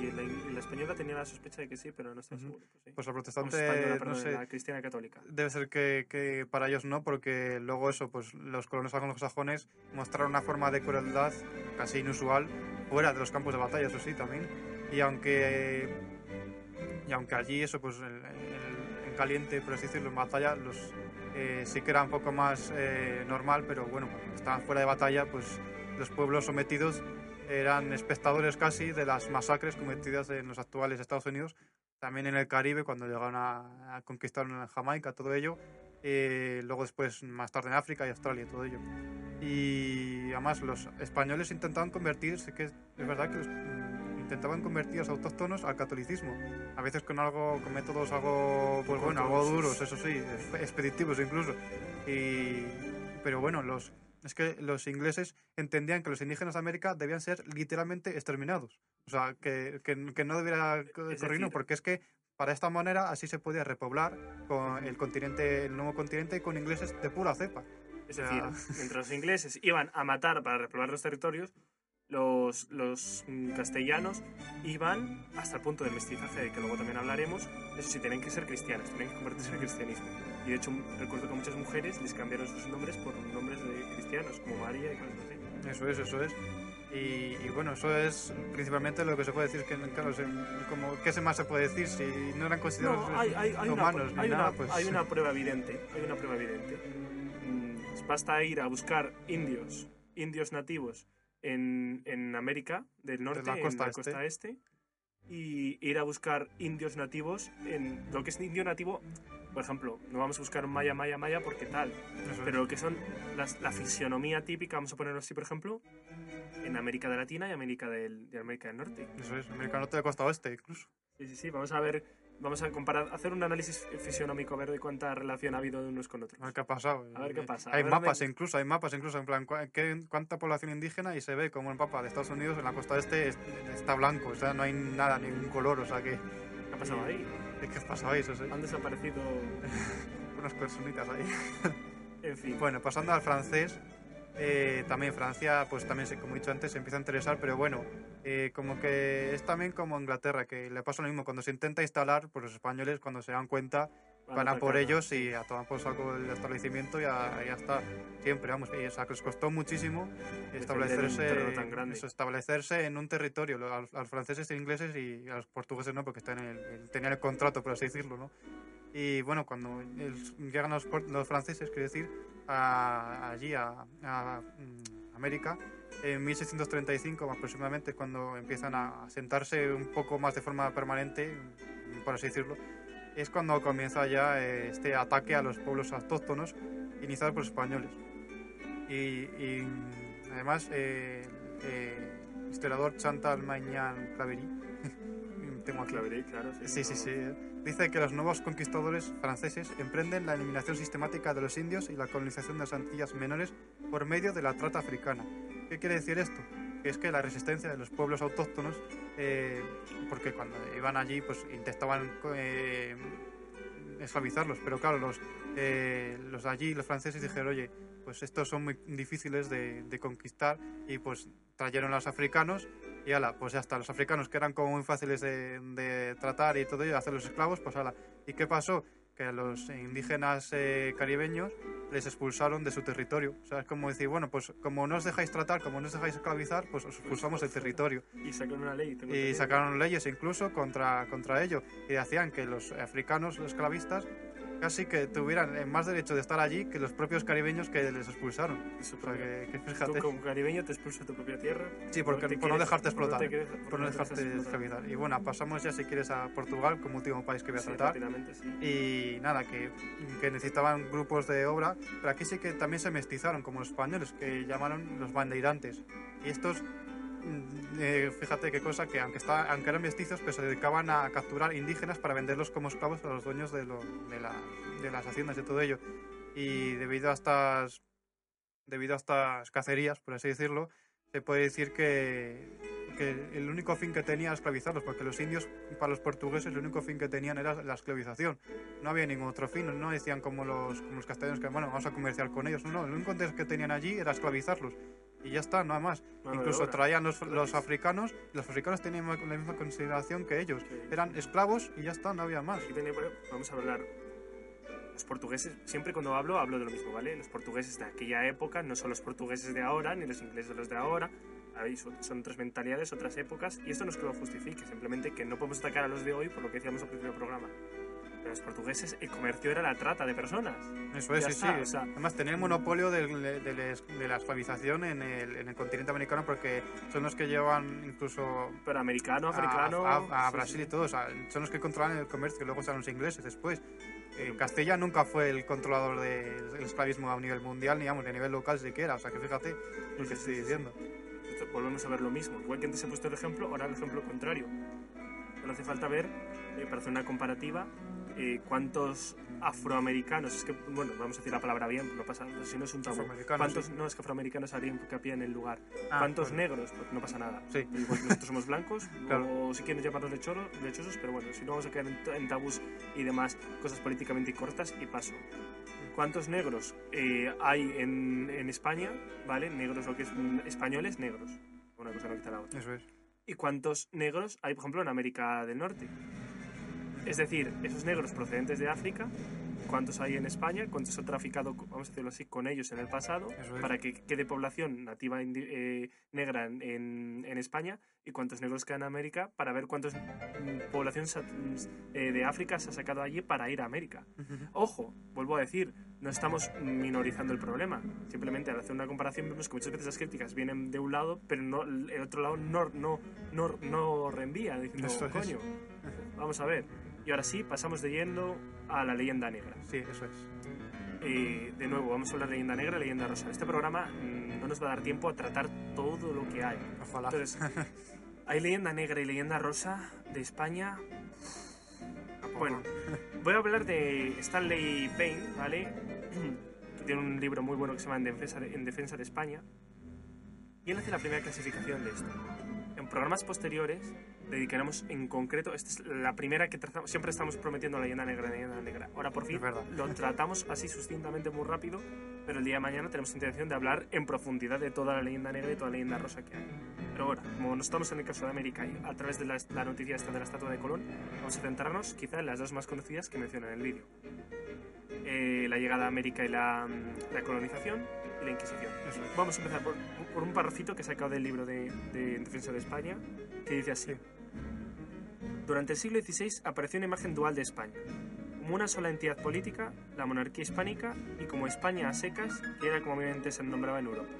Y la, la española tenía la sospecha de que sí, pero no estaba Ujú. seguro. Pues, sí. Pues la protestante, española, no perdón, sé, la cristiana católica. debe ser que, que para ellos no, porque luego eso, pues los colonos anglosajones mostraron una forma de crueldad casi inusual fuera de los campos de batalla, eso sí, también. Y aunque y aunque allí eso, pues el- el- en caliente, por así decirlo, en batalla, los eh, sí que era un poco más eh, normal, pero bueno, cuando estaban fuera de batalla, pues los pueblos sometidos eran espectadores casi de las masacres cometidas en los actuales Estados Unidos, también en el Caribe, cuando llegaron a, a conquistar Jamaica, todo ello, eh, luego después más tarde en África y Australia, todo ello. Y además los españoles intentaban convertir, sí que es verdad que los, intentaban convertir a los autóctonos al catolicismo, a veces con algo, con métodos algo, pues bueno, algo duros, eso sí, exp- expeditivos incluso. Y, pero bueno, los, es que los ingleses entendían que los indígenas de América debían ser literalmente exterminados. O sea, que, que, que no debiera co- Es ocurrir, no, decir- porque es que para esta manera así se podía repoblar con el continente, el nuevo continente con ingleses de pura cepa. Es decir, mientras los ingleses iban a matar para repoblar los territorios, los, los mm, castellanos iban hasta el punto del mestizaje, de que luego también hablaremos. Eso sí, tenían que ser cristianos, tenían que convertirse en el cristianismo. Y de hecho, recuerdo que muchas mujeres les cambiaron sus nombres por nombres de cristianos, como María y cosas así. Eso es, eso es. Y, y bueno, eso es principalmente lo que se puede decir que, claro, se- como, ¿qué más se puede decir? Si no eran considerados No, hay, hay- hay una, humanos ni una- pues... hay una prueba evidente. Hay una prueba evidente. Mm, Basta ir a buscar indios, indios nativos en, en América del Norte, la costa en la este. costa este, y ir a buscar indios nativos en lo que es indio nativo. Por ejemplo, no vamos a buscar un maya, maya, maya porque tal, eso es. pero lo que son las- la fisionomía típica, vamos a ponerlo así, por ejemplo, en América de Latina y América del, de América del Norte. Eso es, América Norte de costa oeste incluso. Sí, sí, sí, vamos a ver, vamos a comparar, hacer un análisis fisionómico, a ver de cuánta relación ha habido de unos con otros. A ver qué ha pasado. A ver qué pasa, Hay ver, mapas ven. incluso, hay mapas incluso, en plan, cuánta población indígena y se ve como el mapa de Estados Unidos en la costa este es- está blanco, o sea, no hay nada, ningún color, o sea que... ¿Qué ha pasado ahí? ¿Qué ha pasado ahí? Eso sí. Han desaparecido, Unas personitas ahí. en fin. Bueno, pasando al francés, eh, también Francia, pues también, como he dicho antes, se empieza a interesar, pero bueno, eh, como que es también como Inglaterra, que le pasa lo mismo, cuando se intenta instalar, pues los españoles cuando se dan cuenta van a por ellos y a tomar por saco el establecimiento y a- ya está, siempre, vamos, y, o sea, que les costó muchísimo establecerse, tan eso, establecerse en un territorio, a los, a los franceses e ingleses y a los portugueses no, porque están en el, en- tenían el contrato, por así decirlo, ¿no? Y bueno, cuando llegan los, franceses, quiero decir, a- allí a, a, mm, América, en 1635 aproximadamente, cuando empiezan a sentarse un poco más de forma permanente, por así decirlo, es cuando comienza ya eh, este ataque a los pueblos autóctonos iniciado por los españoles. Y, y, además, eh, eh, el historiador Chantal Magnan Claverie, tengo aquí, Claverí, claro, sí. Sí, sí, no. sí. eh. Dice que los nuevos conquistadores franceses emprenden la eliminación sistemática de los indios y la colonización de las Antillas menores por medio de la trata africana. ¿Qué quiere decir esto? Que es que la resistencia de los pueblos autóctonos, eh, porque cuando iban allí, pues intentaban eh, esclavizarlos, pero claro, los, eh, los allí, los franceses, dijeron, oye, pues estos son muy difíciles de, de conquistar y pues trajeron a los africanos y ala, pues ya está, los africanos que eran como muy fáciles de, de tratar y todo ello, hacerlos esclavos, pues ala. ¿Y qué pasó? Que a los indígenas eh, caribeños les expulsaron de su territorio. O sea, es como decir, bueno, pues como no os dejáis tratar, como no os dejáis esclavizar, pues os expulsamos del territorio. Y sacaron una ley. Y sacaron leyes incluso contra, contra ello. Y hacían que los africanos, los esclavistas, casi que tuvieran más derecho de estar allí que los propios caribeños que les expulsaron. Su O sea, que, que Tú fíjate. como caribeño te expulsas de tu propia tierra. Sí, porque, te por no dejarte explotar. Por no, quieres- por no te dejarte esclavizar. Y bueno, pasamos ya si quieres a Portugal como último país que voy a Sí, tratar. rápidamente, sí. Y nada, que, que necesitaban grupos de obra, pero aquí sí que también se mestizaron, como los españoles, que llamaron los bandeirantes. Y estos, eh, fíjate qué cosa, que aunque, está, aunque eran mestizos, pues se dedicaban a capturar indígenas para venderlos como esclavos a los dueños de, las haciendas y todo ello. Y debido a estas debido a estas cacerías, por así decirlo, se puede decir que, el único fin que tenía era esclavizarlos, porque los indios, para los portugueses, el único fin que tenían era la esclavización. No había ningún otro fin, no decían como los, castellanos que, bueno, vamos a comerciar con ellos. No, el único interés que tenían allí era esclavizarlos. Y ya está, nada más. De Incluso traían los, los africanos, y los africanos tenían la misma consideración que ellos. Sí. Eran esclavos y ya está, no había más. Aquí tenía- vamos a hablar. Los portugueses, siempre cuando hablo, hablo de lo mismo, ¿vale? Los portugueses de aquella época no son los portugueses de ahora, ni los ingleses de los de ahora. Ahí son, son otras mentalidades, otras épocas, y esto no es que lo justifique, simplemente que no podemos atacar a los de hoy por lo que decíamos al principio del programa. Pero los portugueses, el comercio era la trata de personas. Eso es, Ya sí, está, sí. o sea- Además, tener el monopolio del- de, de- de la esclavización en el, en el continente americano porque son los que llevan incluso Pero americano, a- africano. a, a sí, Brasil sí. y todo. O sea, son los que controlan el comercio luego están los ingleses después. Eh, Castilla nunca fue el controlador del del esclavismo a nivel mundial, ni, ni a nivel local siquiera. O sea, que fíjate lo que estoy diciendo. Esto- volvemos a ver lo mismo. Igual que antes he puesto el ejemplo, ahora el ejemplo contrario. No hace falta ver, eh, para hacer una comparativa, eh, cuántos afroamericanos, es que, bueno, vamos a decir la palabra bien, no pasa si no es un tabú. ¿Cuántos, sí. no, es que afroamericanos harían hincapié en el lugar? Ah, ¿Cuántos bueno. negros? Pues no pasa nada. Sí. Igual que nosotros somos blancos, Claro. o si quieren llamarnos lechoro- lechosos, pero bueno, si no vamos a quedar en, en tabús y demás cosas políticamente incorrectas y paso. ¿Cuántos negros eh, hay en, en España? ¿Vale? Negros, lo que es mm, españoles, negros. Una cosa no quita la otra. Eso es. ¿Y cuántos negros hay, por ejemplo, en América del Norte? Es decir, esos negros procedentes de África, ¿cuántos hay en España? ¿Cuántos se ha traficado, vamos a decirlo así, con ellos en el pasado? Es. Para que quede población nativa eh, negra en, en- en España y cuántos negros quedan en América para ver cuántos mm, población sa- mm, eh, de África se ha sacado allí para ir a América. Ojo, vuelvo a decir, no estamos minorizando el problema. Simplemente al hacer una comparación vemos que muchas veces las críticas vienen de un lado, pero no, el otro lado no, no, no, no reenvía, diciendo, coño, vamos a ver. Y ahora sí, pasamos de yendo a la leyenda negra. Sí, eso es. Eh, de nuevo, vamos a hablar de leyenda negra y leyenda rosa. Este programa mm, no nos va a dar tiempo a tratar todo lo que hay. Ojalá. Entonces, hay leyenda negra y leyenda rosa de España. Bueno, voy a hablar de Stanley Payne, ¿vale? Que tiene un libro muy bueno que se llama En Defensa de, en Defensa de España. Y él hace la primera clasificación de esto. En programas posteriores dedicaremos en concreto, esta es la primera que tratamos, siempre estamos prometiendo la leyenda negra, la leyenda negra. Ahora por fin lo tratamos así sucintamente muy rápido, pero el día de mañana tenemos intención de hablar en profundidad de toda la leyenda negra y toda la leyenda rosa que hay. Pero bueno, como no estamos en el caso de América y a través de la, la noticia esta de la estatua de Colón, vamos a centrarnos quizá en las dos más conocidas que mencionan en el vídeo. Eh, la llegada a América y la, mm, la colonización la Inquisición. Eso es. Vamos a empezar por, por un parrafito que he sacado del libro de, de En Defensa de España, que dice así. Sí. Durante el siglo XVI apareció una imagen dual de España, como una sola entidad política, la monarquía hispánica, y como España a secas, que era como obviamente se nombraba en Europa.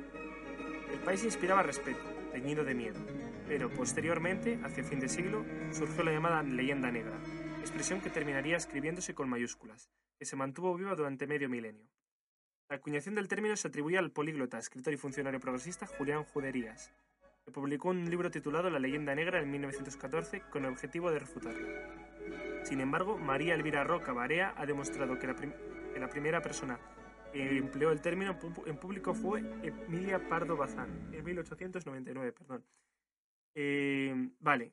El país inspiraba respeto, teñido de miedo, pero posteriormente, hacia el fin de siglo, surgió la llamada leyenda negra, expresión que terminaría escribiéndose con mayúsculas, que se mantuvo viva durante medio milenio. La acuñación del término se atribuye al políglota, escritor y funcionario progresista Julián Juderías, que publicó un libro titulado La leyenda negra en 1914 con el objetivo de refutarla. Sin embargo, María Elvira Roca Barea ha demostrado que la, la primera persona que empleó el término en público fue Emilia Pardo Bazán, en 1899, perdón. Eh, vale,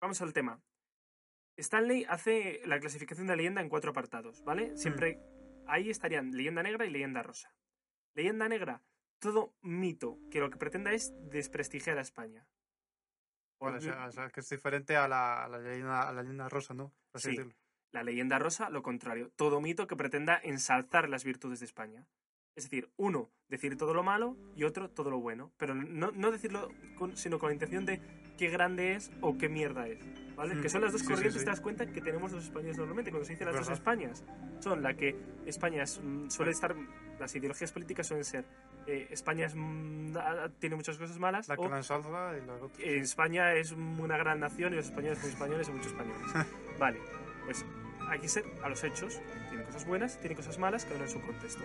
vamos al tema. Stanley hace la clasificación de leyenda en cuatro apartados, ¿vale? Siempre ahí estarían leyenda negra y leyenda rosa. Leyenda negra, todo mito que lo que pretenda es desprestigiar a España. Bueno, o sea, o sea, que es diferente a la, a la leyenda, a la leyenda rosa, ¿no? Así Sí. La leyenda rosa, lo contrario, todo mito que pretenda ensalzar las virtudes de España. Es decir, uno, decir todo lo malo y otro, todo lo bueno. Pero no, no decirlo con- sino con la intención de qué grande es o qué mierda es. ¿Vale? Mm, Que son las dos sí, sí, corrientes, sí. te das cuenta, que tenemos los españoles normalmente. Cuando se dice las dos ¿Verdad? Españas, son la que España es, mm, suele estar. Las ideologías políticas suelen ser. eh, España es, mm, tiene muchas cosas malas. La que o la ensalza y la otra. eh, España es una gran nación y los españoles son españoles y muchos españoles. Vale, pues aquí se, a los hechos, tiene cosas buenas, tiene cosas malas, cada uno en su contexto.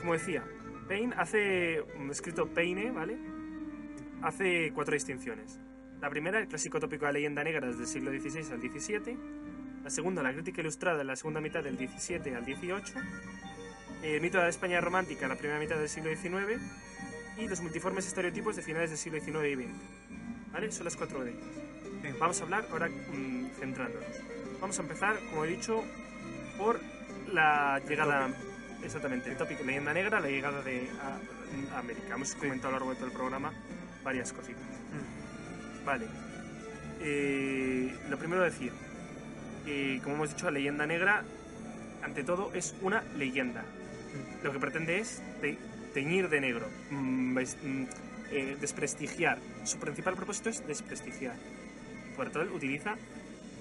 Como decía, Payne hace, escrito Payne, ¿vale? Hace cuatro distinciones. La primera, el clásico tópico de la leyenda negra desde el siglo XVI al XVII. La segunda, la crítica ilustrada en la segunda mitad del XVII al XVIII. El mito de la España romántica en la primera mitad del siglo XIX. Y los multiformes estereotipos de finales del siglo XIX y XX. ¿Vale? Son las cuatro de ellas. Vamos a hablar ahora mm, centrándonos. Vamos a empezar, como he dicho, por la llegada. Exactamente, el tópico leyenda negra, la llegada de a- a América. Hemos comentado a lo largo de todo el programa varias cositas. Vale. Eh, lo primero decir, que como hemos dicho, la leyenda negra, ante todo, es una leyenda. Lo que pretende es te- teñir de negro, mm, mm, eh, desprestigiar. Su principal propósito es desprestigiar. Por tanto, utiliza,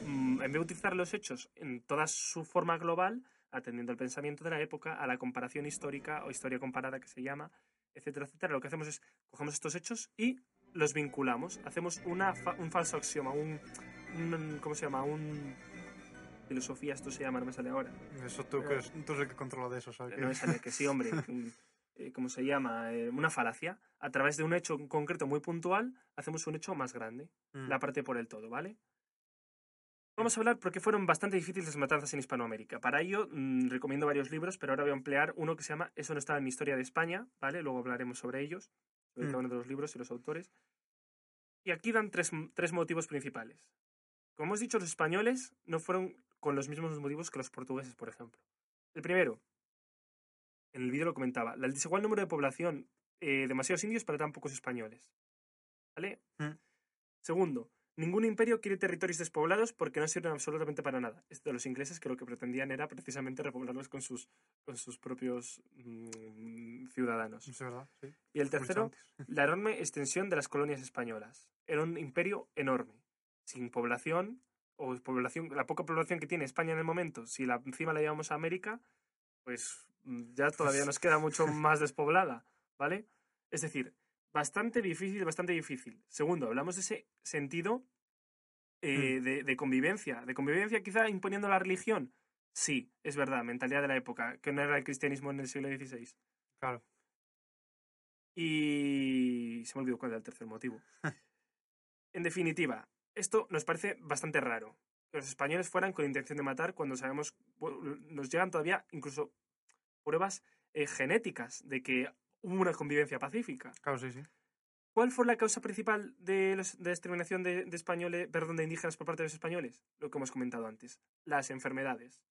mm, en vez de utilizar los hechos en toda su forma global, atendiendo al pensamiento de la época, a la comparación histórica o historia comparada que se llama, etcétera, etcétera, lo que hacemos es cogemos estos hechos y los vinculamos. Hacemos una fa- un falso axioma, un, un- ¿Cómo se llama? Un. Filosofía, esto se llama, no me sale ahora. Eso tú, que es- tú eres el que controla de eso, ¿sabes? No me sale, que sí, hombre. eh, ¿Cómo se llama? Eh, una falacia. A través de un hecho concreto muy puntual, hacemos un hecho más grande. Mm. La parte por el todo, ¿vale? Vamos a hablar porque fueron bastante difíciles las matanzas en Hispanoamérica. Para ello, mm, recomiendo varios libros, pero ahora voy a emplear uno que se llama Eso no estaba en mi historia de España, ¿vale? Luego hablaremos sobre ellos, sobre Mm. cada uno de los libros y los autores. Y aquí dan tres, tres motivos principales. Como hemos dicho, los españoles no fueron con los mismos motivos que los portugueses, por ejemplo. El primero, en el vídeo lo comentaba, el desigual número de población, eh, demasiados indios para tan pocos españoles. ¿Vale? Mm. Segundo, ningún imperio quiere territorios despoblados porque no sirven absolutamente para nada. Es de los ingleses que lo que pretendían era precisamente repoblarlos con sus, con sus propios mm, ciudadanos. Es verdad, sí. Y el tercero, la enorme extensión de las colonias españolas. Era un imperio enorme, sin población, o población, la poca población que tiene España en el momento, si la, encima la llevamos a América, pues mm, ya todavía nos queda mucho más despoblada, ¿vale? Es decir, bastante difícil, bastante difícil. Segundo, hablamos de ese sentido eh, de, de convivencia. ¿De convivencia quizá imponiendo la religión? Sí, es verdad, mentalidad de la época, que no era el cristianismo en el siglo XVI. Claro. Y se me olvidó cuál era el tercer motivo. en definitiva, esto nos parece bastante raro. Que los españoles fueran con intención de matar cuando sabemos, nos llegan todavía incluso pruebas eh, genéticas de que hubo una convivencia pacífica. Claro, sí, sí. ¿Cuál fue la causa principal de, los- de la exterminación de, de españoles, perdón, de indígenas por parte de los españoles? Lo que hemos comentado antes, las enfermedades.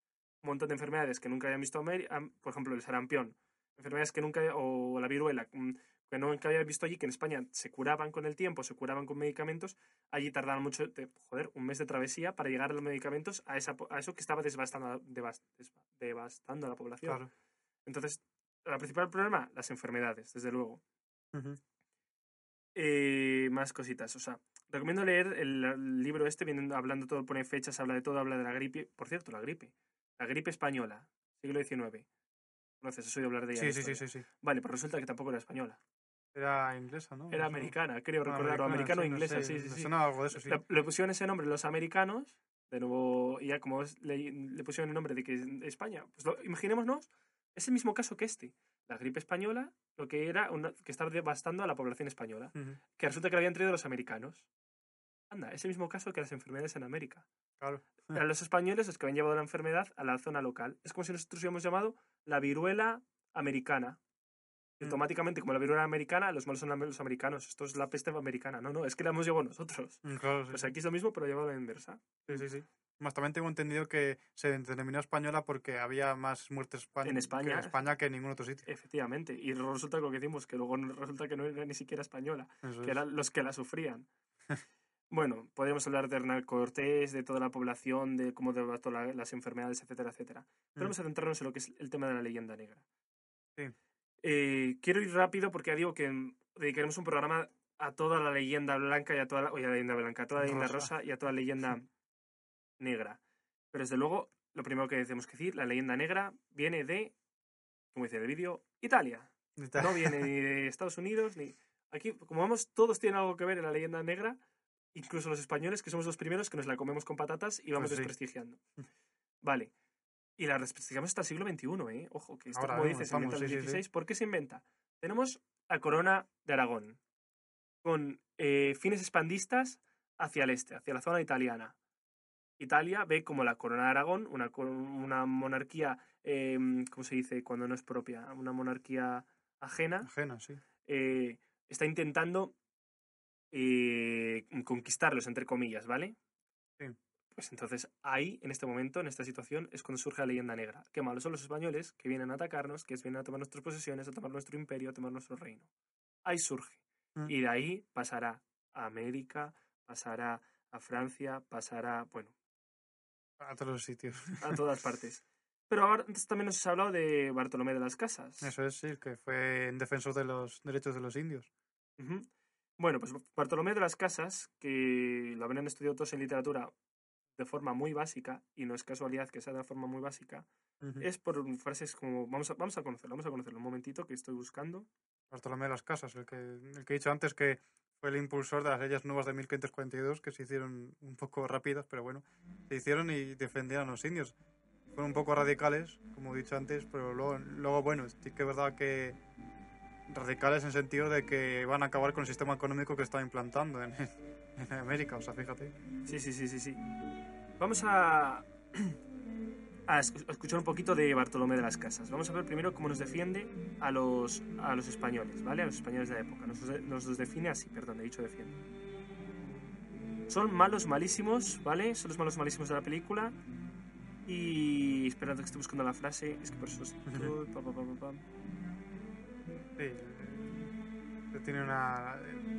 Un montón de enfermedades que nunca habían visto, por ejemplo, el sarampión, enfermedades que nunca, o la viruela, mm, que nunca habían visto allí, que en España se curaban con el tiempo, se curaban con medicamentos, allí tardaban mucho, de- joder, un mes de travesía para llegar a los medicamentos a, esa, a eso que estaba devastando, a la población. Claro. Entonces, el principal problema, las enfermedades, desde luego. Eh, más cositas. O sea, recomiendo leer el, el libro este, vienen hablando todo, pone fechas, habla de todo, habla de la gripe. Por cierto, la gripe. La gripe española, siglo XIX. ¿Conoces? ¿Has oído hablar de ella? Sí, sí, sí, sí, sí. Vale, pues resulta que tampoco era española. Era inglesa, ¿no? Era americana, creo no, recordar. o americano o sí, no inglesa, sé, sí, sí, me sí. suena algo de eso, sí. Le, le pusieron ese nombre los americanos, de nuevo, y ya como es- le, le pusieron el nombre de que es España. Pues lo- imaginémonos, es el mismo caso que este. La gripe española, lo que era una- que estaba devastando a la población española Ujú. que resulta que lo habían traído los americanos. Anda, es el mismo caso que las enfermedades en América. Claro. Eran los españoles los que habían llevado la enfermedad a la zona local. Es como si nosotros hubiéramos llamado la viruela americana. Y Mm. automáticamente, como la viruela americana, los malos son los americanos. Esto es la peste americana. No, no, es que la hemos llevado nosotros. Mm, Claro, sí. Pues aquí es lo mismo, pero llevado a la inversa. Sí, sí, sí. Más también tengo entendido que se denominó española porque había más muertes En España. que en España que en ningún otro sitio. Efectivamente. Y resulta que lo que decimos, que luego resulta que no era ni siquiera española. Eso que es. eran los que la sufrían. bueno, podríamos hablar de Hernán Cortés, de toda la población, de cómo devastó la- las enfermedades, etcétera, etcétera. Pero Mm. vamos a centrarnos en lo que es el tema de la leyenda negra. Sí. Eh, quiero ir rápido porque ya digo que mm, dedicaremos un programa a toda la leyenda blanca y a toda la, oye, a la leyenda blanca, a toda la leyenda Rosa. rosa y a toda la leyenda negra. Pero desde luego, lo primero que tenemos que decir, la leyenda negra viene de, como dice el vídeo, Italia. No viene ni de Estados Unidos, ni... Aquí, como vemos, todos tienen algo que ver en la leyenda negra, incluso los españoles, que somos los primeros que nos la comemos con patatas y vamos Pues sí. desprestigiando. Vale. Y la desprestigiamos hasta el siglo XXI, ¿eh? Ojo, que esto, Ahora como dices, se inventa en el. XVI. ¿Por qué se inventa? Tenemos la corona de Aragón, con eh, fines expandistas hacia el este, hacia la zona italiana. Italia ve como la corona de Aragón, una, monarquía, eh, ¿cómo se dice? Cuando no es propia, una monarquía ajena, Ajena, sí. eh, está intentando eh, conquistarlos, entre comillas, ¿vale? Sí. Pues entonces ahí, en este momento, en esta situación, es cuando surge la leyenda negra. Qué malos son los españoles que vienen a atacarnos, que vienen a tomar nuestras posesiones, a tomar nuestro imperio, a tomar nuestro reino. Ahí surge. Mm. Y de ahí pasará a América, pasará a Francia, pasará, bueno, A todos los sitios. a todas partes. Pero ahora antes también nos has hablado de Bartolomé de las Casas. Eso es, sí, que fue en defensor de los derechos de los indios. Bueno, pues Bartolomé de las Casas, que lo habrán estudiado todos en literatura de forma muy básica, y no es casualidad que sea de forma muy básica, es por frases como. Vamos a, vamos a conocerlo, vamos a conocerlo un momentito que estoy buscando. Bartolomé de las Casas, el que, el que he dicho antes que fue el impulsor de las leyes nuevas de 1542, que se hicieron un poco rápidas, pero bueno, se hicieron y defendían a los indios. Fueron un poco radicales, como he dicho antes, pero luego, bueno, sí que es verdad que radicales en el sentido de que van a acabar con el sistema económico que estaba implantando en, en América, o sea, fíjate. Sí, sí, sí, sí, sí. Vamos a, a es- a escuchar un poquito de Bartolomé de las Casas. Vamos a ver primero cómo nos defiende a los, a los españoles, ¿vale? A los españoles de la época. Nos, nos los define así, perdón, he dicho defiende. Son malos malísimos, ¿vale? Son los malos malísimos de la película. Y esperando que esté buscando la frase, es que por eso... estoy- pa, pa, pa. Sí, eh, tiene una...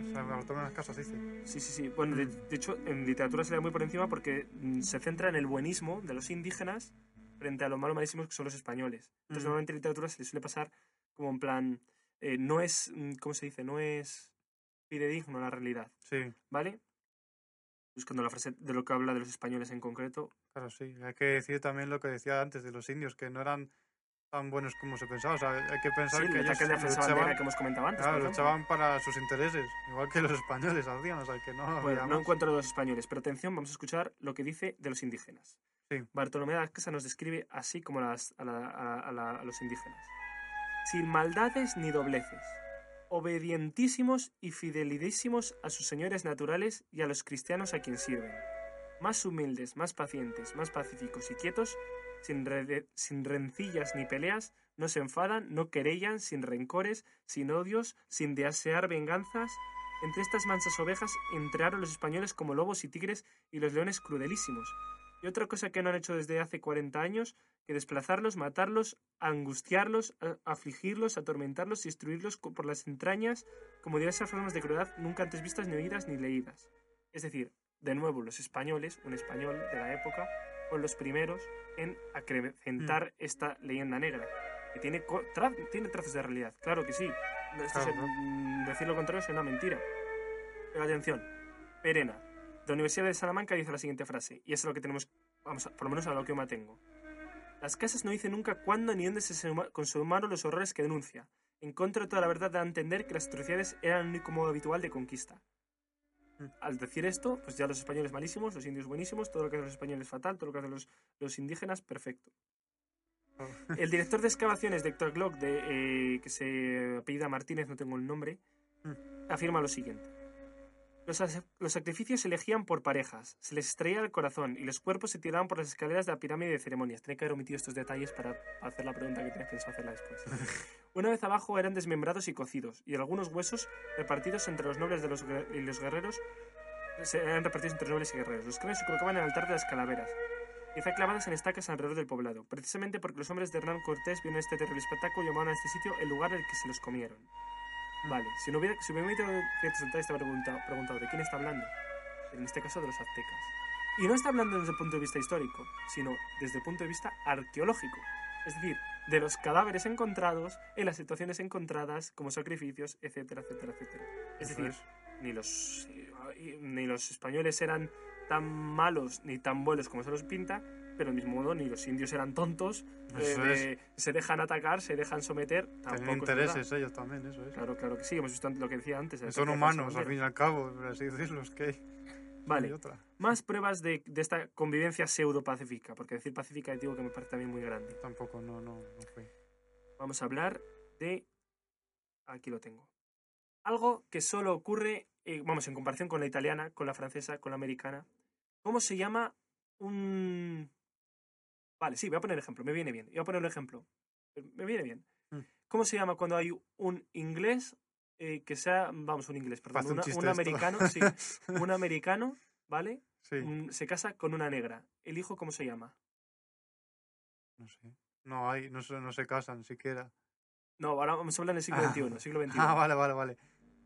O sea, Bartolomé de las Casas dice. Sí, sí, sí. Bueno, de, de hecho, en literatura se le da muy por encima porque mm, se centra en el buenismo de los indígenas frente a los malos malísimos que son los españoles. Entonces, Ujú. normalmente en literatura se le suele pasar como en plan, eh, no es, mm, ¿cómo se dice? No es fidedigno a la realidad, Sí, ¿vale? Buscando la frase de lo que habla de los españoles en concreto. Claro, sí. Hay que decir también lo que decía antes de los indios, que no eran tan buenos como se pensaba. O sea, hay que pensar Sí, que el ellos ataque de bandera luchaban, que hemos comentado antes. claro, luchaban para sus intereses, igual que los españoles hacían. O sea, que no Bueno, no encuentro de los españoles, pero atención, vamos a escuchar lo que dice de los indígenas. Sí. Bartolomé de las nos describe así como a, los indígenas. Sin maldades ni dobleces, obedientísimos y fidelidísimos a sus señores naturales y a los cristianos a quien sirven. Más humildes, más pacientes, más pacíficos y quietos, sin rencillas ni peleas, no se enfadan, no querellan, sin rencores, sin odios, sin desear venganzas. Entre estas mansas ovejas entraron los españoles como lobos y tigres y los leones crudelísimos. Y otra cosa que no han hecho desde hace 40 años que desplazarlos, matarlos, angustiarlos, afligirlos, atormentarlos y destruirlos co- por las entrañas como diversas formas de crueldad nunca antes vistas ni oídas ni leídas. Es decir, de nuevo, los españoles, un español de la época, fueron los primeros en acrecentar esta leyenda negra, que tiene, tra- tiene trazos de realidad. Claro que sí. Esto Claro, ¿no? mm, decir lo contrario es una mentira. Pero atención, Perena, la Universidad de Salamanca dice la siguiente frase, y es lo que tenemos, vamos, a- por lo menos a lo que yo me atengo. Las casas no dicen nunca cuándo ni dónde se suma- consumaron los horrores que denuncia. En contra de toda la verdad da a entender que las atrocidades eran el único modo habitual de conquista. Mm. Al decir esto, pues ya los españoles malísimos, los indios buenísimos, todo lo que hacen los españoles fatal, todo lo que hacen los, los indígenas perfecto. El director de excavaciones de Glock, de, eh, que se apellida Martínez, no tengo el nombre, afirma lo siguiente. Los, sacrificios se elegían por parejas, se les extraía el corazón y los cuerpos se tiraban por las escaleras de la pirámide de ceremonias. Tenía que haber omitido estos detalles para hacer la pregunta que tienes pensado hacerla después. Una vez abajo eran desmembrados y cocidos, y algunos huesos repartidos entre los nobles de los, guer- y los guerreros se eran repartidos entre nobles y guerreros. Los cráneos se colocaban en el altar de las calaveras, quizá clavadas en estacas alrededor del poblado, precisamente porque los hombres de Hernán Cortés vieron este terrible espectáculo y llamaban a este sitio el lugar en el que se los comieron. Vale, si no hubiera, si hubiera omitido ciertos detalles, te habría preguntado, preguntado de quién está hablando. En este caso de los aztecas. Y no está hablando desde el punto de vista histórico, sino desde el punto de vista arqueológico. Es decir, de los cadáveres encontrados en las situaciones encontradas como sacrificios, etcétera, etcétera, etcétera. Es Eso decir, es. ni los, eh, ni los españoles eran tan malos ni tan buenos como se los pinta, pero del mismo modo ni los indios eran tontos, eh, se dejan atacar, se dejan someter. Tienen tampoco es intereses ellos también, eso es. Claro, claro que sí, hemos visto lo que decía antes. Son humanos, al fin y al cabo, por así decirlo, es que Vale. otra. Más pruebas de, de esta convivencia pseudo-pacífica, porque decir pacífica digo que me parece también muy grande. Tampoco, no, no, no fue. Vamos a hablar de... Aquí lo tengo. Algo que solo ocurre, eh, vamos, en comparación con la italiana, con la francesa, con la americana. ¿Cómo se llama un... Vale, sí, voy a poner ejemplo, me viene bien. Voy a poner un ejemplo. Me viene bien. Mm. ¿Cómo se llama cuando hay un inglés eh, que sea, vamos, un inglés, perdón, un una- un americano, sí, un americano, ¿vale? Sí, Un- se casa con una negra. ¿El hijo cómo se llama? no sé. No hay, no se, no se casan siquiera. No, ahora vamos a hablar en el siglo Ah. XXI, siglo XXI. Ah, vale, vale, vale.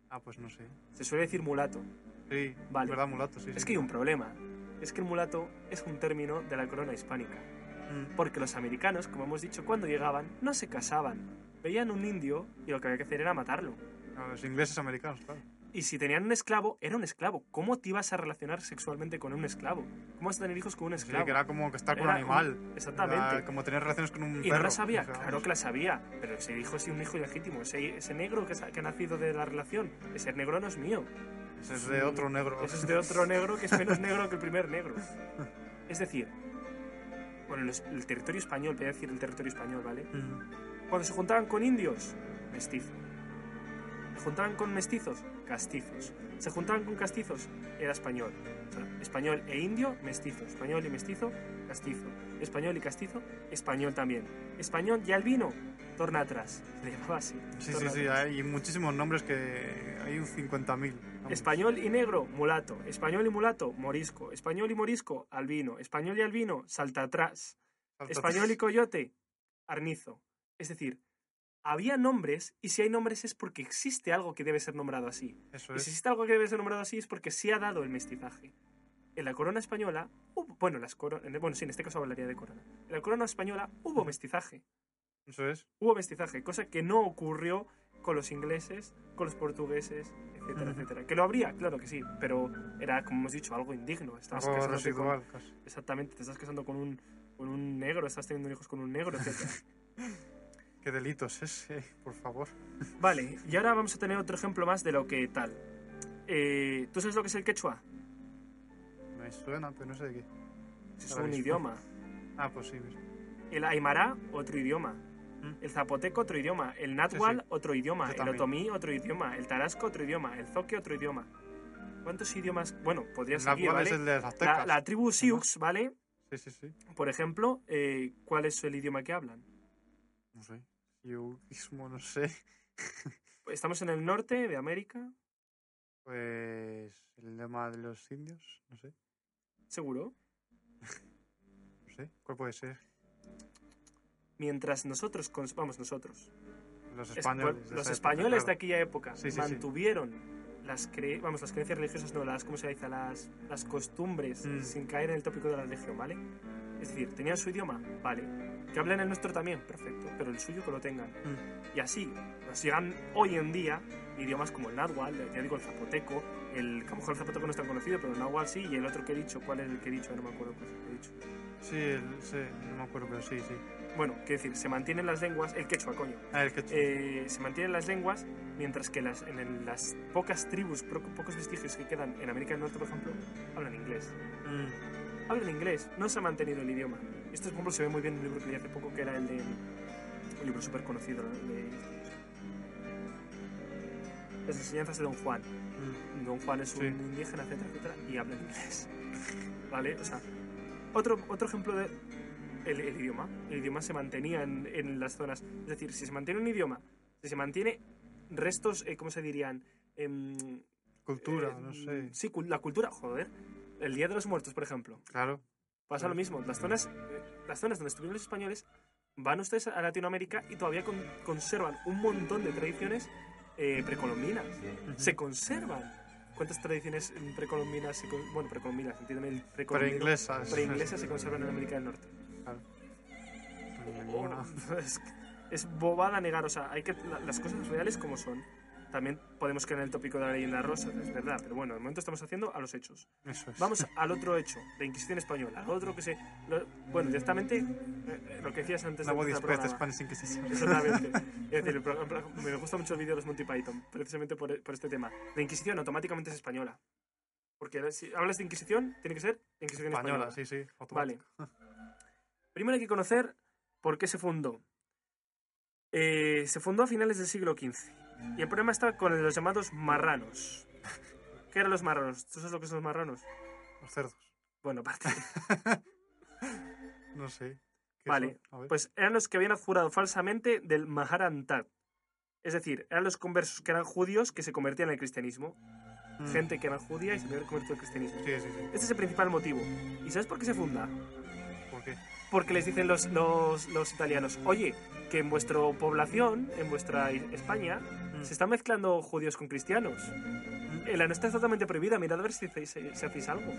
Ah, pues no sé. Se suele decir mulato. Sí, Vale. verdad, mulato, sí. Es sí. que hay un problema. Es que el mulato es un término de la corona hispánica. Mm, Porque los americanos, como hemos dicho, cuando llegaban, no se casaban. Veían un indio y lo que había que hacer era matarlo. los ingleses americanos, claro. Y si tenían un esclavo, era un esclavo. ¿Cómo te ibas a relacionar sexualmente con un esclavo? ¿Cómo vas a tener hijos con un Sí, esclavo? que era como que estar con Era un animal. exactamente. Era como tener relaciones con un Y perro. no la sabía, o sea, claro que la sabía, pero ese hijo es un hijo ilegítimo. Ese, ese negro que, que ha nacido de la relación, ese negro no es mío. Ese es de otro negro. Ese es de otro negro que es menos negro que el primer negro. Es decir, bueno, el territorio español, voy a decir el territorio español, ¿vale? Mm, Cuando se juntaban con indios, mestizo. Se juntaban con mestizos, castizos. Se juntaban con castizos, era español. O sea, español e indio, mestizo. Español y mestizo, castizo. Español y castizo, español también. Español y albino, torna atrás. Se llamaba así. Sí, sí, torna sí. atrás. Hay muchísimos nombres que. Hay un 50.000. vamos. Español y negro, mulato. Español y mulato, morisco. Español y morisco, albino. Español y albino, salta atrás. Salta- Español y coyote, arnizo. Es decir, había nombres y si hay nombres es porque existe algo que debe ser nombrado así. Eso Y si existe algo que debe ser nombrado así es porque se ha dado el mestizaje. En la corona española, hubo- bueno, las bueno, sí, en este caso hablaría de corona. En la corona española hubo mestizaje. Eso es. Hubo mestizaje, cosa que no ocurrió con los ingleses, con los portugueses, etcétera, etcétera. Que lo habría, claro que sí, pero era, como hemos dicho, algo indigno. Algo con- casi. exactamente, te estás casando con un, con un negro, estás teniendo hijos con un negro, etcétera. Qué delitos ese, por favor. Vale, y ahora vamos a tener otro ejemplo más de lo que tal. Eh, ¿Tú sabes lo que es el quechua? Me suena, pero no sé de qué. Es un idioma. Ah, pues sí. El aymara, otro idioma. El zapoteco, otro idioma. El náhuatl, Sí, sí. otro idioma. El otomí, otro idioma. El tarasco, otro idioma. El zoque, otro idioma. ¿Cuántos idiomas? Bueno, podría náhuatl ¿vale? es el de las aztecas. La, la tribu Sioux, ¿vale? Sí, sí, sí. Por ejemplo, eh, ¿cuál es el idioma que hablan? No sé. Mismo no sé. Estamos en el norte de América, Pues el lema de los indios, no sé. seguro. No sé. ¿Cuál puede ser? Mientras nosotros, vamos, nosotros, Los Es- españoles. de los esa época, españoles de aquella época Sí, sí, sí. mantuvieron las cre vamos las creencias religiosas no las cómo se dice las, las costumbres Mm. sin caer en el tópico de la religión vale es decir tenían su idioma vale que hablen el nuestro también perfecto pero el suyo que lo tengan Mm. y así nos llegan hoy en día idiomas como el náhuatl ya digo el zapoteco el que a lo mejor el zapoteco no es tan conocido pero el náhuatl sí y el otro que he dicho cuál es el que he dicho no me acuerdo es que he dicho Sí, el, sí, no me acuerdo, pero sí, sí. Bueno quiero decir se mantienen las lenguas el quechua coño Ah, el que eh, se mantienen las lenguas, mientras que las, en el- las pocas tribus, pro- pocos vestigios que quedan en América del Norte, por ejemplo, hablan inglés. Mm, Hablan inglés, no se ha mantenido el idioma. Esto, por ejemplo, se ve muy bien en un libro que leí hace poco, que era el de... Un libro súper conocido, ¿no? de... Las enseñanzas de Don Juan. mm. Don Juan es un Sí. indígena, etcétera, etcétera, y habla inglés. ¿Vale? O sea, otro, otro ejemplo de... El, el idioma. El idioma se mantenía en, en las zonas. Es decir, si se mantiene un idioma, si se mantiene restos, eh, ¿cómo se dirían? Em, Cultura, eh, no sé. Sí, la cultura, joder. El Día de los Muertos, por ejemplo. Claro. Pasa lo mismo. Las zonas, eh, las zonas donde estuvieron los españoles, van ustedes a Latinoamérica y todavía con- conservan un montón de tradiciones eh, precolombinas. Se conservan. ¿Cuántas tradiciones mm, precolombinas, se bueno, precolombinas, entiéndeme, el Pero precolombino- inglesas. preinglesas se conservan en América del Norte? Claro. Ninguna. Oh, es, bobada negar, o sea, hay que la- las cosas reales como son. También podemos caer en el tópico de la leyenda rosa, es verdad, pero bueno, de momento estamos haciendo a los hechos. Eso es. Vamos al otro hecho, la Inquisición española, al otro que se... lo- bueno, directamente, eh, eh, lo que decías antes La de el Spanish Inquisition. Exactamente. Es decir, me gusta mucho el vídeo de los Monty Python, precisamente por, por este tema. La Inquisición automáticamente es española. Porque si hablas de Inquisición, tiene que ser Inquisición española. Española, sí, sí. Vale. Primero hay que conocer por qué se fundó. Eh, se fundó a finales del siglo XV. Y el problema está con los llamados marranos. ¿Qué eran los marranos? ¿Tú sabes lo que son los marranos? Los cerdos. Bueno, aparte. No sé. ¿Qué Vale. Pues eran los que habían jurado falsamente del Maharantat. Es decir, eran los conversos que eran judíos que se convertían al cristianismo. Mm. Gente que era judía y se había convertido al cristianismo. Sí, sí, sí. Este es el principal motivo. ¿Y sabes por qué se funda? ¿Por qué? Porque les dicen los, los, los italianos, oye, que en vuestra población, en vuestra España, Mm. se están mezclando judíos con cristianos. Eh, La nuestra está totalmente prohibida, mirad a ver si hacéis, si hacéis algo.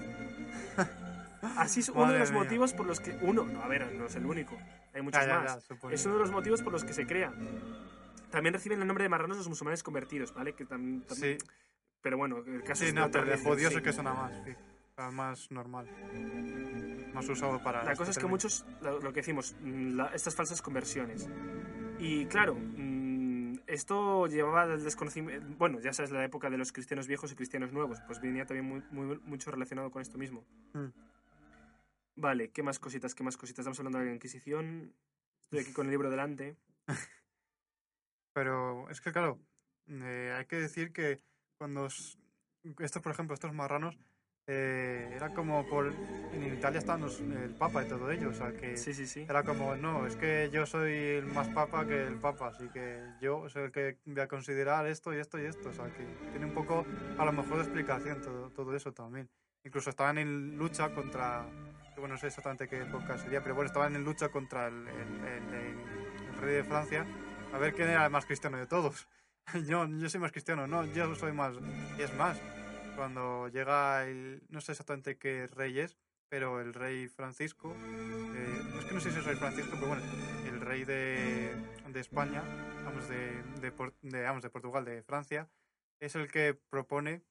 Así es uno de los mía. motivos por los que... Uno, no, a ver, no es el único, hay muchos Ya, ya, más. ya, es uno de los motivos por los que se crea. También reciben el nombre de marranos los musulmanes convertidos, ¿vale? Que tam- tam- Sí, Pero bueno, el caso sí, es no, pero de judíos sí. es que suena más, sí. Más normal. Más usado para... La este cosa es que muchos, lo, lo que decimos, mm, la- estas falsas conversiones. Y claro, mm, esto llevaba al desconocimiento. Bueno, ya sabes, la época de los cristianos viejos y cristianos nuevos, pues venía también muy, muy- mucho relacionado con esto mismo. Mm. Vale, ¿qué más cositas? ¿Qué más cositas? Estamos hablando de la Inquisición. Estoy aquí con el libro delante. Pero es que, claro, eh, hay que decir que cuando estos, por ejemplo, estos marranos, eh, era como por... En Italia estaban los- el papa y todo ello, o sea, que Sí, sí, sí. era como, no, es que yo soy el más papa que el papa, así que yo soy el que voy a considerar esto y esto y esto, o sea, que tiene un poco, a lo mejor, de explicación todo, todo eso también. Incluso estaban en lucha contra, bueno, no sé exactamente qué época sería, pero bueno, estaban en lucha contra el, el- el- el- el rey de Francia, a ver quién era el más cristiano de todos. Yo, yo soy más cristiano, no, yo soy más. Y es más, cuando llega el. No sé exactamente qué rey es, pero el rey Francisco. eh, es que no sé si es el rey Francisco, pero bueno, el rey de, de España, vamos, de, de, de, vamos, de Portugal, de Francia, es el que propone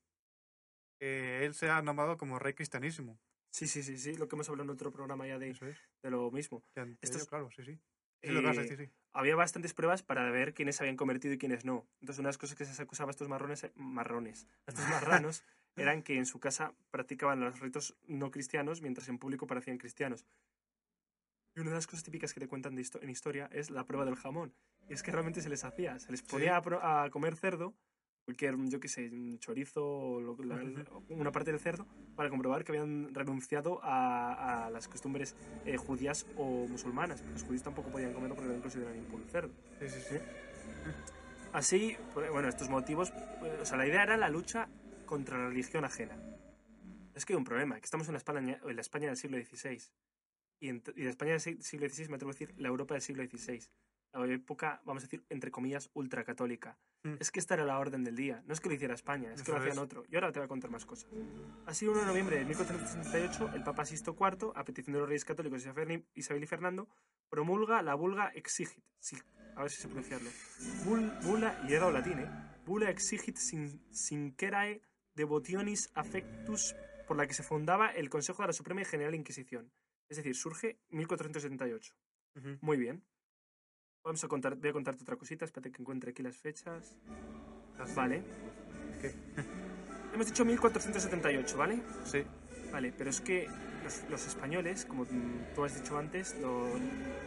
que él sea nombrado como rey cristianísimo. Sí, sí, sí, sí. Lo que hemos hablado en otro programa ya de, es. de lo mismo. Esto es- claro, sí, sí. Sí, lo que vas a Eh, decir, sí. había bastantes pruebas para ver quiénes se habían convertido y quiénes no. Entonces, una de las cosas que se acusaba a estos marrones, eh, marrones, a estos marranos, eran que en su casa practicaban los ritos no cristianos, mientras en público parecían cristianos. Y una de las cosas típicas que te cuentan de histo- en historia es la prueba del jamón. Y es que realmente se les hacía, se les ponía a comer cerdo, cualquier, yo qué sé, un chorizo o lo- la- una parte del cerdo, para comprobar que habían renunciado a, a las costumbres eh, judías o musulmanas. Los judíos tampoco podían comerlo porque eran considerados impuro el cerdo. Sí, sí, sí. Así, pues, bueno, estos motivos, pues, o sea, la idea era la lucha contra la religión ajena. Es que hay un problema, que estamos en la España, en la España del siglo XVI. Y en, y la España del si- siglo XVI, me atrevo a decir, la Europa del siglo XVI. La época, vamos a decir, entre comillas, ultracatólica. Mm. Es que esta era la orden del día. No es que lo hiciera España, es que lo hacían otro. Y ahora te voy a contar más cosas. Así, 1 de noviembre de 1468, el Papa Sisto IV, a petición de los reyes católicos Isabel Isabel y Fernando, promulga la Vulga Exigit. Sí, a ver si sé pronunciarlo. Bul- bula, y latín, ¿eh? Bula Exigit sin, sincerae devotionis affectus, por la que se fundaba el Consejo de la Suprema y General Inquisición. Es decir, surge 1478. Ujú. Muy bien. Vamos a contar, voy a contarte otra cosita, espérate que encuentre aquí las fechas. Vale. ¿Qué? Hemos dicho 1478, ¿vale? Sí. Vale, pero es que los, los españoles, como tú has dicho antes, lo-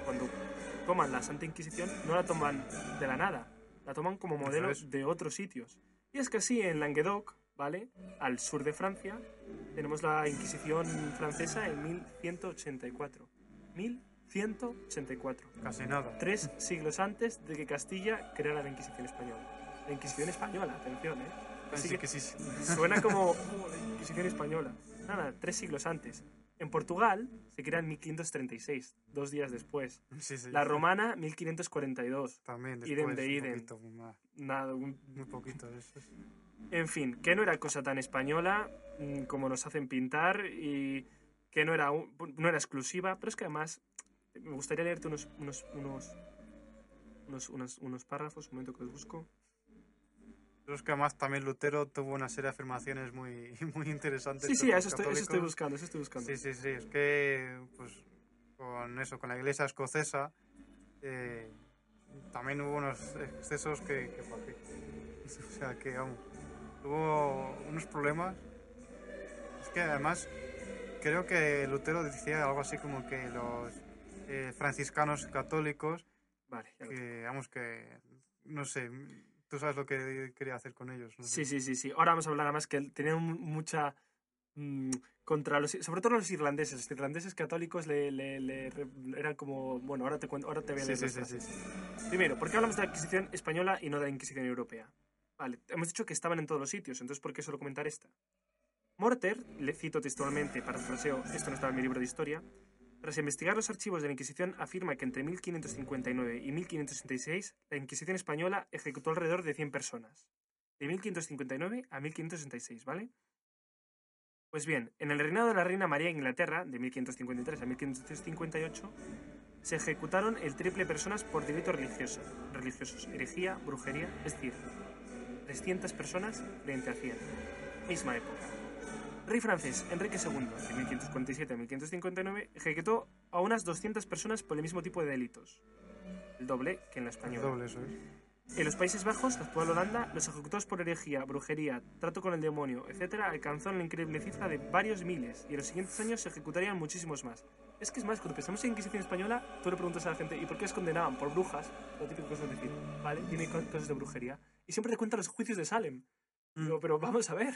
cuando toman la Santa Inquisición, no la toman de la nada, la toman como modelo de otros sitios. Y es que así en Languedoc, ¿vale? Al sur de Francia, tenemos la Inquisición francesa en 1184. 1184. Casi nada. Tres siglos antes de que Castilla creara la Inquisición española. La Inquisición española, atención, ¿eh? Así Así que que sí. sí. Suena como "Oh, la Inquisición española. Nada, tres siglos antes. En Portugal se crea en 1536, dos días después. Sí, sí. La romana, 1542. También idem después. de un idem. poquito más. Nada, un- Muy poquito. Eso es. en fin, que no era cosa tan española mm, como nos hacen pintar y que no era, un- no era exclusiva, pero es que además me gustaría leerte unos, unos, unos, unos, unos, unos párrafos, un momento que los busco. Es que además también Lutero tuvo una serie de afirmaciones muy, muy interesantes. Sí, sí, eso estoy, eso estoy buscando, eso estoy buscando. Sí, sí, sí. Es que, pues, con eso, con la iglesia escocesa, eh, también hubo unos excesos que, que ¿pa' qué? O sea, que, vamos, hubo unos problemas. Es que además, creo que Lutero decía algo así como que los eh, franciscanos católicos, Vale, ya que, vamos, que, no sé, tú sabes lo que quería hacer con ellos. ¿no? Sí, sí, sí, sí. Ahora vamos a hablar además que tenían mu- mucha mm, contra los, sobre todo los irlandeses. Los irlandeses católicos le, le- le re- eran como, bueno, ahora te cuento, ahora te voy a Sí, leer sí, sí, frases. Primero, ¿por qué hablamos de la Inquisición española y no de la Inquisición europea? Vale, hemos dicho que estaban en todos los sitios, entonces ¿por qué solo comentar esta? Morter, le cito textualmente, parafraseo, esto no estaba en mi libro de historia, tras investigar los archivos de la Inquisición afirma que entre 1559 y 1566 la Inquisición española ejecutó alrededor de 100 personas. De 1559 a 1566, ¿vale? Pues bien, en el reinado de la reina María de Inglaterra, de 1553 a 1558, se ejecutaron el triple personas por delitos religiosos, religiosos, herejía, brujería, es decir, 300 personas frente a 100. Misma época. Rey francés Enrique II, de 1547 a 1559, ejecutó a unas 200 personas por el mismo tipo de delitos. El doble que en la El española. doble, eso es. En los Países Bajos, la actual Holanda, los ejecutados por herejía, brujería, trato con el demonio, etc., alcanzaron la increíble cifra de varios miles, y en los siguientes años se ejecutarían muchísimos más. Es que es más, cuando pensamos en Inquisición española, tú le preguntas a la gente, ¿y por qué os condenaban? Por brujas, lo típico que os decir, ¿vale? Tiene co- cosas de brujería. Y siempre te cuentan los juicios de Salem. Digo, pero vamos a ver.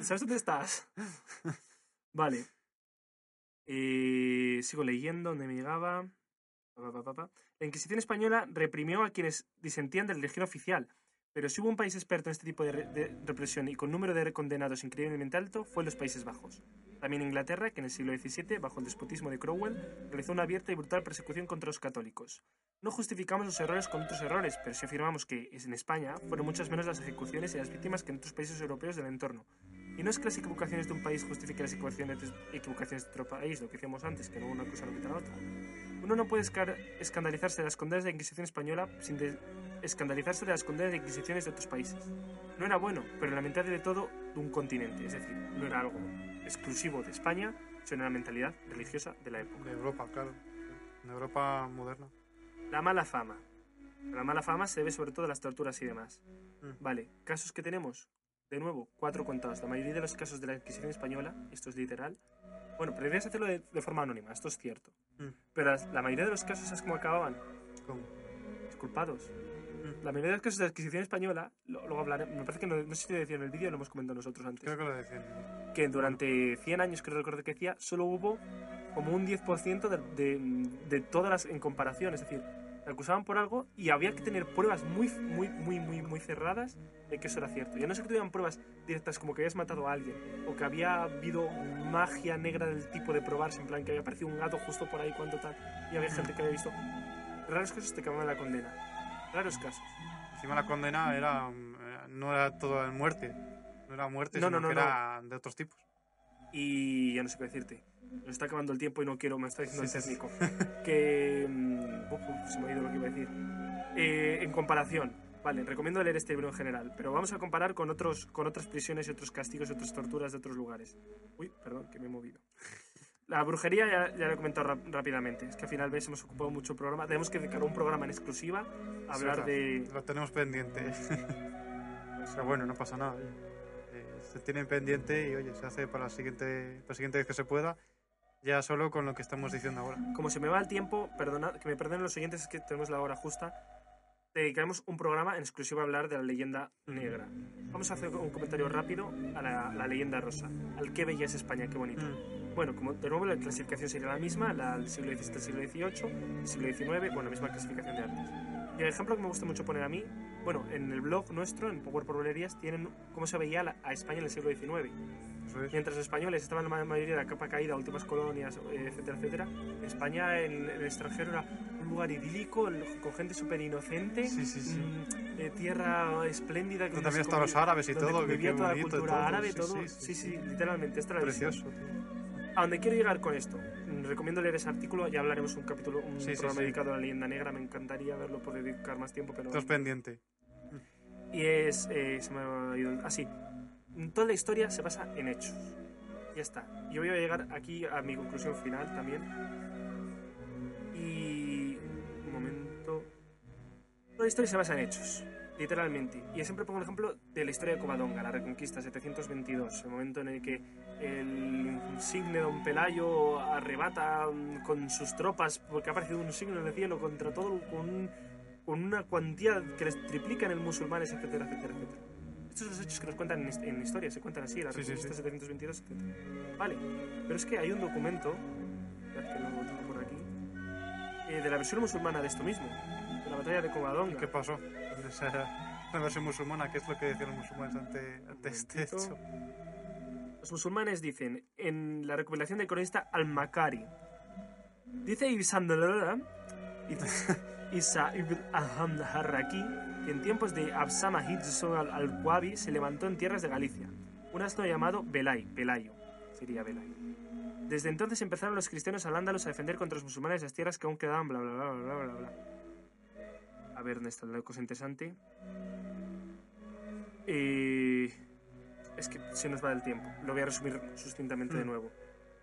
¿Sabes dónde estás? vale. Eh, sigo leyendo, donde me llegaba. La Inquisición española reprimió a quienes disentían de la religión oficial, pero si hubo un país experto en este tipo de, re- de represión y con número de condenados increíblemente alto, fue los Países Bajos. También Inglaterra, que en el siglo XVII, bajo el despotismo de Cromwell, realizó una abierta y brutal persecución contra los católicos. No justificamos los errores con otros errores, pero sí afirmamos que en España fueron muchas menos las ejecuciones y las víctimas que en otros países europeos del entorno. Y no es que las equivocaciones de un país justifiquen las equivocaciones de, otro país, lo que decíamos antes, que no una cosa no quita la otra. Uno no puede escandalizarse de las condenas de la Inquisición española sin de- escandalizarse de las condenas de inquisiciones de otros países. No era bueno, pero lamentable de todo de un continente, es decir, no era algo exclusivo de España, sino una mentalidad religiosa de la época. De Europa, claro. De Europa moderna. La mala fama. La mala fama se debe sobre todo a las torturas y demás. Mm. Vale, casos que tenemos, de nuevo, cuatro contados. La mayoría de los casos de la Inquisición española, esto es literal. Bueno, debías hacerlo de, de forma anónima, esto es cierto. Mm. Pero las- la mayoría de los casos, ¿sabes cómo acababan? ¿Cómo? Disculpados. Mm. La mayoría de los casos de la Inquisición española, lo- luego hablaré, me parece que no, no sé si te decía en el vídeo, lo hemos comentado nosotros antes Creo que lo decían. que durante 100 años, creo recordar que decía, solo hubo como un 10% de, de, de todas las en comparación. Es decir, acusaban por algo y había que tener pruebas muy, muy, muy, muy, muy cerradas de que eso era cierto. Ya no sé que tuvieran pruebas directas como que habías matado a alguien o que había habido magia negra del tipo de probarse, en plan que había aparecido un gato justo por ahí cuando tal y había gente que había visto. Raros casos te cambiaban la condena. Raros casos. Encima la condena era, no era todo en muerte. No era muerte, No, sino no, no, que era de otros tipos. Y ya no sé qué decirte. Está acabando el tiempo y no quiero, me está diciendo Sí, el sí, sí. técnico. Que. mm, uf, se me ha ido lo que iba a decir. Eh, en comparación, vale, recomiendo leer este libro en general, pero vamos a comparar con, otros, con otras prisiones y otros castigos y otras torturas de otros lugares. Uy, perdón, que me he movido. La brujería ya, ya lo he comentado rápidamente. Es que al final, ves, hemos ocupado mucho programa. Tenemos que dedicar un programa en exclusiva a hablar de. Lo tenemos pendiente. Pero bueno, no pasa nada. Eh, se tiene pendiente y oye, se hace para la siguiente, para la siguiente vez que se pueda. Ya solo con lo que estamos diciendo ahora. Como se me va el tiempo, perdona, que me perdonen los oyentes, es que tenemos la hora justa. Dedicaremos un programa en exclusiva a hablar de la leyenda negra. Vamos a hacer un comentario rápido a la, la leyenda rosa. Al qué bella es España, qué bonito. Bueno, como de nuevo la clasificación sería la misma, la del siglo XVII al siglo XVIII, el siglo XIX, bueno, la misma clasificación de antes. Y el ejemplo que me gusta mucho poner a mí, bueno, en el blog nuestro, en Power Bolerías, tienen cómo se veía la- a España en el siglo XIX. Es. Mientras los españoles estaban la mayoría de la capa caída, últimas colonias, eh, etcétera, etcétera, España en, en el extranjero era un lugar idílico, con gente súper inocente, Sí, sí, sí. tierra espléndida. Donde se estaban los árabes y todo, que Vivía toda la cultura todo, árabe, todo. sí, Sí, literalmente. Esta era. Precioso. A donde quiero llegar con esto, mm, recomiendo leer ese artículo, ya hablaremos un capítulo, un programa dedicado a la leyenda negra, me encantaría verlo, poder dedicar más tiempo, pero... Estás pendiente. Y es... eh, se me ha ido... Así. Toda la historia se basa en hechos. Ya está. Yo voy a llegar aquí a mi conclusión final también. Y... Un momento... Toda la historia se basa en hechos. Literalmente. Y siempre pongo un ejemplo de la historia de Covadonga, la Reconquista 722, el momento en el que el insigne Don Pelayo arrebata mm, con sus tropas, porque ha aparecido un signo en el cielo contra todo, con, con una cuantía que les triplican el musulmanes, etcétera, etcétera, etcétera. Esto estos son los hechos que nos cuentan en, en historia, se cuentan así, la Sí, sí, Reconquista sí. 722, etc. Vale, pero es que hay un documento, que lo por aquí, eh, de la versión musulmana de esto mismo, de la batalla de ¿Y Covadonga. qué pasó? O sea, la versión musulmana, ¿qué es lo que decían los musulmanes ante, ante este hecho? Los musulmanes dicen, en la recopilación del cronista Al-Makari, dice Ibn Isa ibn Ahmad Harraki que en tiempos de Absama Hidson al- al-Qabi se levantó en tierras de Galicia, un asno llamado Belay, Pelayo, sería Belay. Desde entonces empezaron los cristianos al-Ándalus a defender contra los musulmanes las tierras que aún quedaban, bla, bla, bla, bla, bla, bla, bla. A ver, ¿dónde está la cosa interesante? Eh... Es que se nos va del tiempo. Lo voy a resumir sustintamente de Mm. nuevo.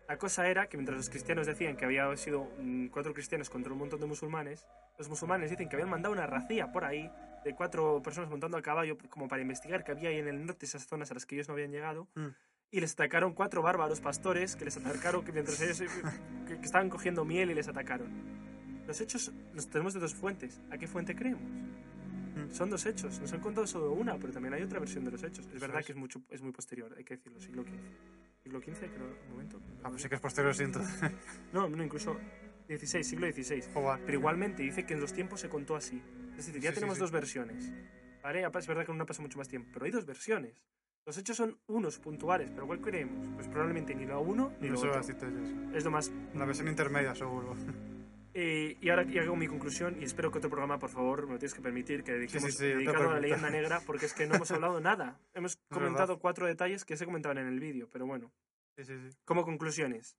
La cosa era que mientras los cristianos decían que había sido mm, cuatro cristianos contra un montón de musulmanes, los musulmanes dicen que habían mandado una racía por ahí de cuatro personas montando a caballo como para investigar qué había ahí en el norte esas zonas a las que ellos no habían llegado. Mm. Y les atacaron cuatro bárbaros pastores que les atacaron que mientras ellos eh, que, que estaban cogiendo miel y les atacaron. Los hechos los tenemos de dos fuentes. ¿A qué fuente creemos? Mm. Son dos hechos. Nos han contado solo una, pero también hay otra versión de los hechos. Es verdad que es, mucho, es muy posterior, hay que decirlo, siglo XV. Siglo XV, creo, un momento. Ah, pues sí que es posterior, siento. No, no, incluso 16, siglo XVI. Joder. Pero igualmente dice que en los tiempos se contó así. Es decir, ya Sí, sí, tenemos sí. dos versiones. ¿Vale? Es verdad que en una pasa mucho más tiempo, pero hay dos versiones. Los hechos son unos puntuales, pero ¿cuál creemos? Pues probablemente ni lo uno ni No lo otro. Es lo más La versión intermedia, seguro. Eh, y ahora ya hago mi conclusión y espero que otro programa, por favor, me lo tienes que permitir, que dediquemos sí, sí, dedicado a la leyenda negra, porque es que no hemos hablado nada. Hemos comentado cuatro detalles que se comentaban en el vídeo, pero bueno. Como conclusiones.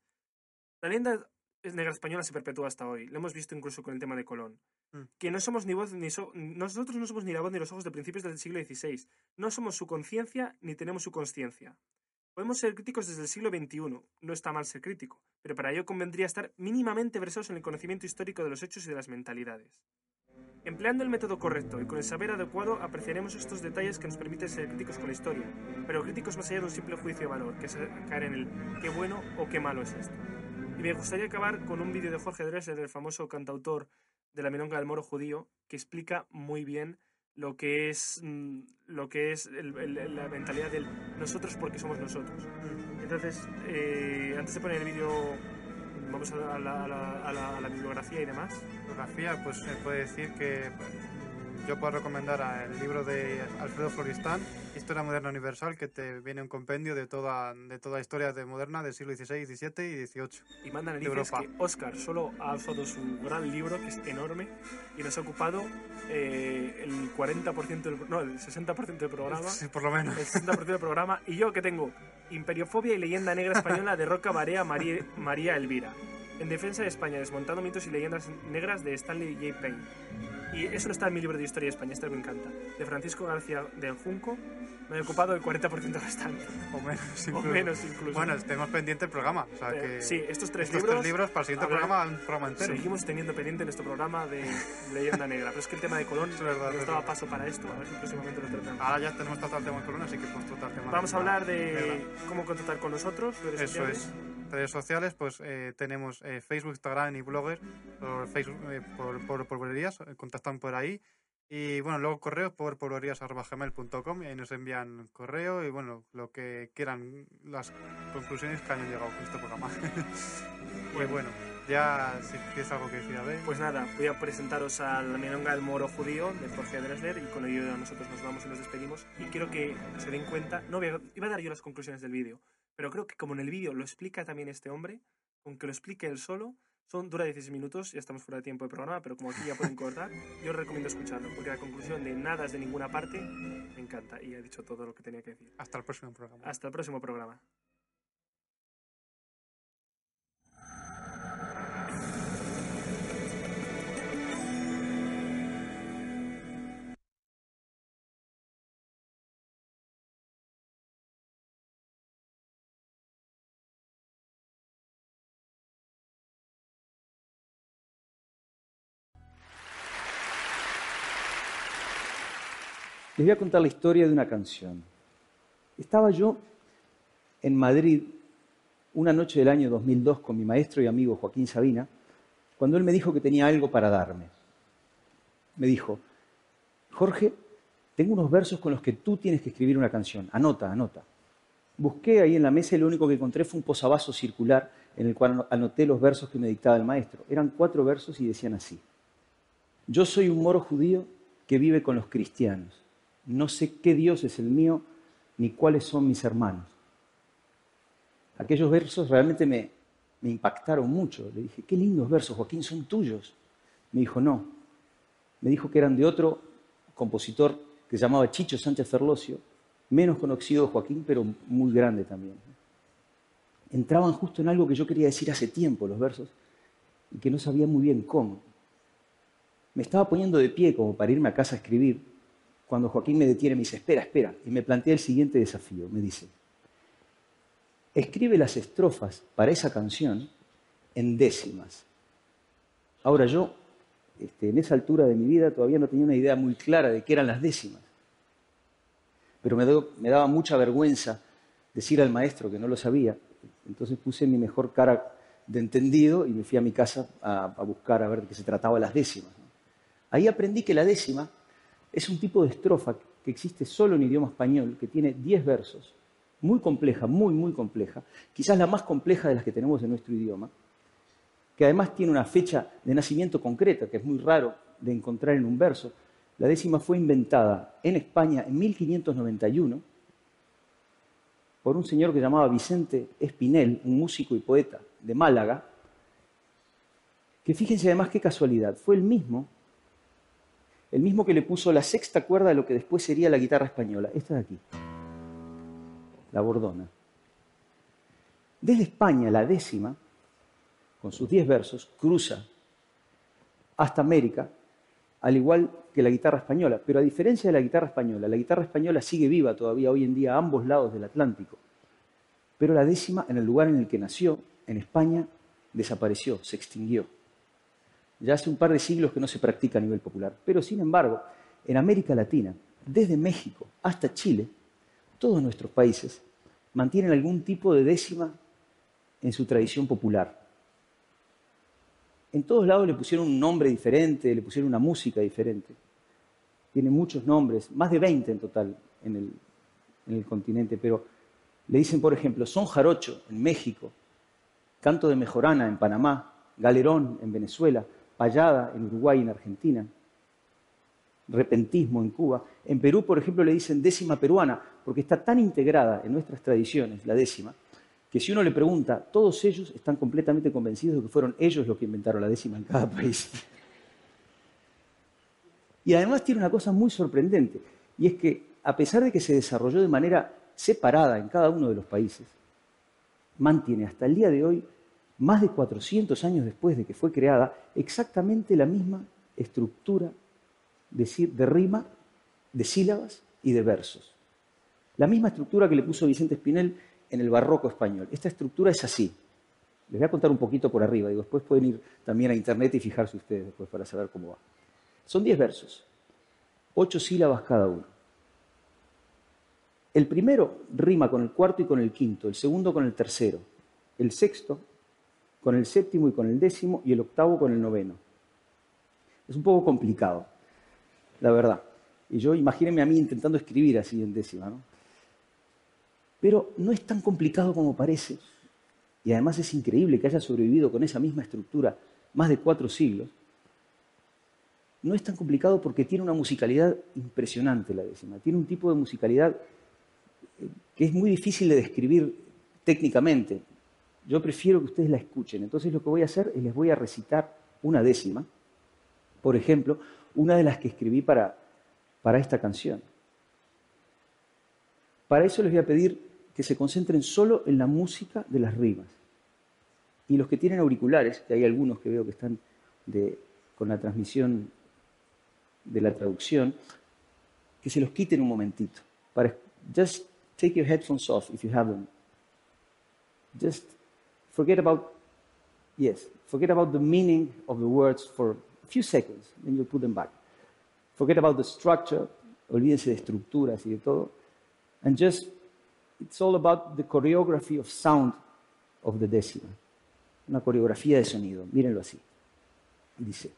La leyenda negra española se perpetúa hasta hoy. Lo hemos visto incluso con el tema de Colón. Mm. Que no somos ni voz ni so- nosotros no somos ni la voz ni los ojos de principios del siglo XVI. No somos su conciencia ni tenemos su consciencia. Podemos ser críticos desde el siglo XXI. No está mal ser crítico, pero para ello convendría estar mínimamente versados en el conocimiento histórico de los hechos y de las mentalidades. Empleando el método correcto y con el saber adecuado apreciaremos estos detalles que nos permiten ser críticos con la historia, pero críticos más allá de un simple juicio de valor, que es caer en el qué bueno o qué malo es esto. Y me gustaría acabar con un vídeo de Jorge Drexler, el famoso cantautor de la milonga del moro judío, que explica muy bien lo que es, mm, lo que es el- la mentalidad del nosotros porque somos nosotros. Entonces, eh, antes de poner el vídeo, vamos a la, a la- a la- a la- bibliografía y demás. Fotografía, pues se puede decir que yo puedo recomendar el libro de Alfredo Floristán, Historia Moderna Universal, que te viene un compendio de toda, de toda historia de moderna del siglo XVI, XVII y XVIII. Y mandan Europa. que Oscar solo ha usado su gran libro, que es enorme, y nos ha ocupado eh, el 40%, del, no, el 60% del programa. Sí, por lo menos. El 60% del programa. Y yo que tengo Imperiofobia y Leyenda Negra Española de Roca Barea María, María Elvira. En defensa de España, desmontando mitos y leyendas negras de Stanley J. Payne. Y eso no está en mi libro de historia de España, este me encanta. De Francisco García del Junco, me he ocupado el 40% restante. O menos, O incluso. menos incluso. Bueno, tenemos pendiente el programa. O sea Eh, que sí, estos tres estos libros. tres libros para el siguiente hablar- programa, un programa entero. Seguimos teniendo pendiente nuestro programa de Leyenda Negra. Pero es que el tema de Colón Es verdad, nos es daba verdad. paso para esto. A ver si próximamente lo tratamos. Ahora ya tenemos tratado el tema de Colón, así que podemos tratar el tema Vamos a hablar de Negra. cómo contactar con nosotros. redes Eso es. Redes sociales, pues eh, tenemos eh, Facebook, Instagram y Blogger por Facebook, eh, por, por, eh, contactan por ahí. Y bueno, luego correo por poblerías.gmail.com y ahí nos envían correo y bueno, lo que quieran, las conclusiones que hayan llegado con este programa. y bueno, ya si tienes algo que decir, a ver. Pues nada, voy a presentaros a la milonga del moro judío de Jorge Dresler y con ello nosotros nos vamos y nos despedimos. Y quiero que se den cuenta, no iba a dar yo las conclusiones del vídeo, pero creo que como en el vídeo lo explica también este hombre, con que lo explique él solo, son, dura 16 minutos, ya estamos fuera de tiempo de programa, pero como aquí ya pueden cortar, yo os recomiendo escucharlo, porque la conclusión de nada es de ninguna parte me encanta y he dicho todo lo que tenía que decir. Hasta el próximo programa. Hasta el próximo programa. Les voy a contar la historia de una canción. Estaba yo en Madrid una noche del año 2002 con mi maestro y amigo Joaquín Sabina, cuando él me dijo que tenía algo para darme. Me dijo, Jorge, tengo unos versos con los que tú tienes que escribir una canción. Anota, anota. Busqué ahí en la mesa y lo único que encontré fue un posavasos circular en el cual anoté los versos que me dictaba el maestro. Eran cuatro versos y decían así. Yo soy un moro judío que vive con los cristianos. No sé qué Dios es el mío ni cuáles son mis hermanos. Aquellos versos realmente me, impactaron mucho. Le dije, qué lindos versos, Joaquín, son tuyos. Me dijo, no. Me dijo que eran de otro compositor que se llamaba Chicho Sánchez Ferlosio, menos conocido Joaquín, pero muy grande también. Entraban justo en algo que yo quería decir hace tiempo, los versos, y que no sabía muy bien cómo. Me estaba poniendo de pie como para irme a casa a escribir, cuando Joaquín me detiene me dice, espera, espera, y me plantea el siguiente desafío. Me dice, escribe las estrofas para esa canción en décimas. Ahora yo, este, en esa altura de mi vida, todavía no tenía una idea muy clara de qué eran las décimas. Pero me, daba mucha vergüenza decir al maestro que no lo sabía. Entonces puse mi mejor cara de entendido y me fui a mi casa a, buscar a ver qué se trataba las décimas. Ahí aprendí que la décima es un tipo de estrofa que existe solo en idioma español, que tiene 10 versos, muy compleja, muy, muy compleja, quizás la más compleja de las que tenemos en nuestro idioma, que además tiene una fecha de nacimiento concreta, que es muy raro de encontrar en un verso. La décima fue inventada en España en 1591 por un señor que llamaba Vicente Espinel, un músico y poeta de Málaga, que fíjense además qué casualidad, fue el mismo el mismo que le puso la sexta cuerda de lo que después sería la guitarra española, esta de aquí, la bordona. Desde España, la décima, con sus diez versos, cruza hasta América, al igual que la guitarra española. Pero a diferencia de la guitarra española, la guitarra española sigue viva todavía hoy en día a ambos lados del Atlántico. Pero la décima, en el lugar en el que nació, en España, desapareció, se extinguió. Ya hace un par de siglos que no se practica a nivel popular. Pero, sin embargo, en América Latina, desde México hasta Chile, todos nuestros países mantienen algún tipo de décima en su tradición popular. En todos lados le pusieron un nombre diferente, le pusieron una música diferente. Tiene muchos nombres, más de 20 en total en el, en el continente, pero le dicen, por ejemplo, son jarocho en México, canto de mejorana en Panamá, galerón en Venezuela, payada en Uruguay y en Argentina, repentismo en Cuba. En Perú, por ejemplo, le dicen décima peruana, porque está tan integrada en nuestras tradiciones, la décima, que si uno le pregunta, todos ellos están completamente convencidos de que fueron ellos los que inventaron la décima en cada país. Y además tiene una cosa muy sorprendente, y es que a pesar de que se desarrolló de manera separada en cada uno de los países, mantiene hasta el día de hoy más de 400 años después de que fue creada, exactamente la misma estructura de, de rima, de sílabas y de versos. La misma estructura que le puso Vicente Espinel en el barroco español. Esta estructura es así. Les voy a contar un poquito por arriba, y después pueden ir también a internet y fijarse ustedes después para saber cómo va. Son 10 versos, 8 sílabas cada uno. El primero rima con el cuarto y con el quinto, el segundo con el tercero, el sexto con el séptimo y con el décimo y el octavo con el noveno. Es un poco complicado, la verdad. Y yo imagínense a mí intentando escribir así en décima, ¿no? Pero no es tan complicado como parece. Y además es increíble que haya sobrevivido con esa misma estructura más de cuatro siglos. No es tan complicado porque tiene una musicalidad impresionante la décima. Tiene un tipo de musicalidad eh, que es muy difícil de describir técnicamente. Yo prefiero que ustedes la escuchen. Entonces lo que voy a hacer es les voy a recitar una décima, por ejemplo, una de las que escribí para, para esta canción. Para eso les voy a pedir que se concentren solo en la música de las rimas. Y los que tienen auriculares, que hay algunos que veo que están con la transmisión de la traducción, que se los quiten un momentito. Just take your headphones off if you have them. Just forget about, yes, forget about the meaning of the words for a few seconds, then you put them back. Forget about the structure, olvídense de estructuras y de todo, and just, it's all about the choreography of sound of the decimal. Una coreografía de sonido, mírenlo así. Dice,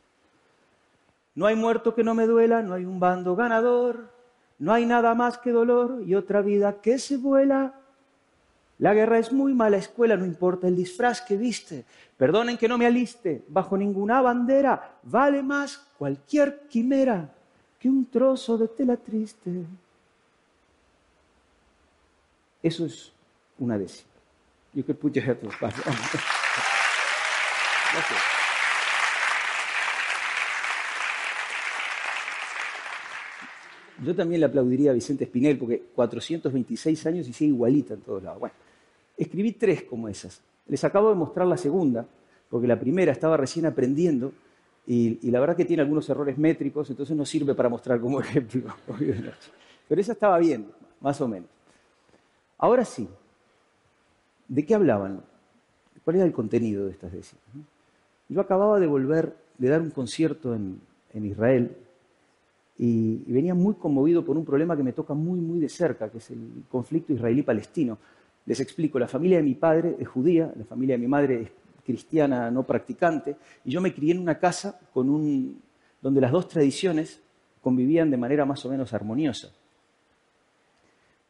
no hay muerto que no me duela, no hay un bando ganador, No hay nada más que dolor y otra vida que se vuela. La guerra es muy mala escuela, no importa el disfraz que viste. Perdonen que no me aliste bajo ninguna bandera. Vale más cualquier quimera que un trozo de tela triste. Eso es una décima. You could put your head. Gracias. Yo también le aplaudiría a Vicente Espinel porque 426 años y sigue igualita en todos lados. Bueno, escribí tres como esas. Les acabo de mostrar la segunda, porque la primera estaba recién aprendiendo y, la verdad que tiene algunos errores métricos, entonces no sirve para mostrar como ejemplo. Pero esa estaba bien, más o menos. Ahora sí, ¿de qué hablaban? ¿Cuál era el contenido de estas décimas? Yo acababa de volver de dar un concierto en, en Israel y, y, venía muy conmovido por un problema que me toca muy, muy de cerca, que es el conflicto israelí-palestino. Les explico, la familia de mi padre es judía, la familia de mi madre es cristiana no practicante, y yo me crié en una casa donde las dos tradiciones convivían de manera más o menos armoniosa.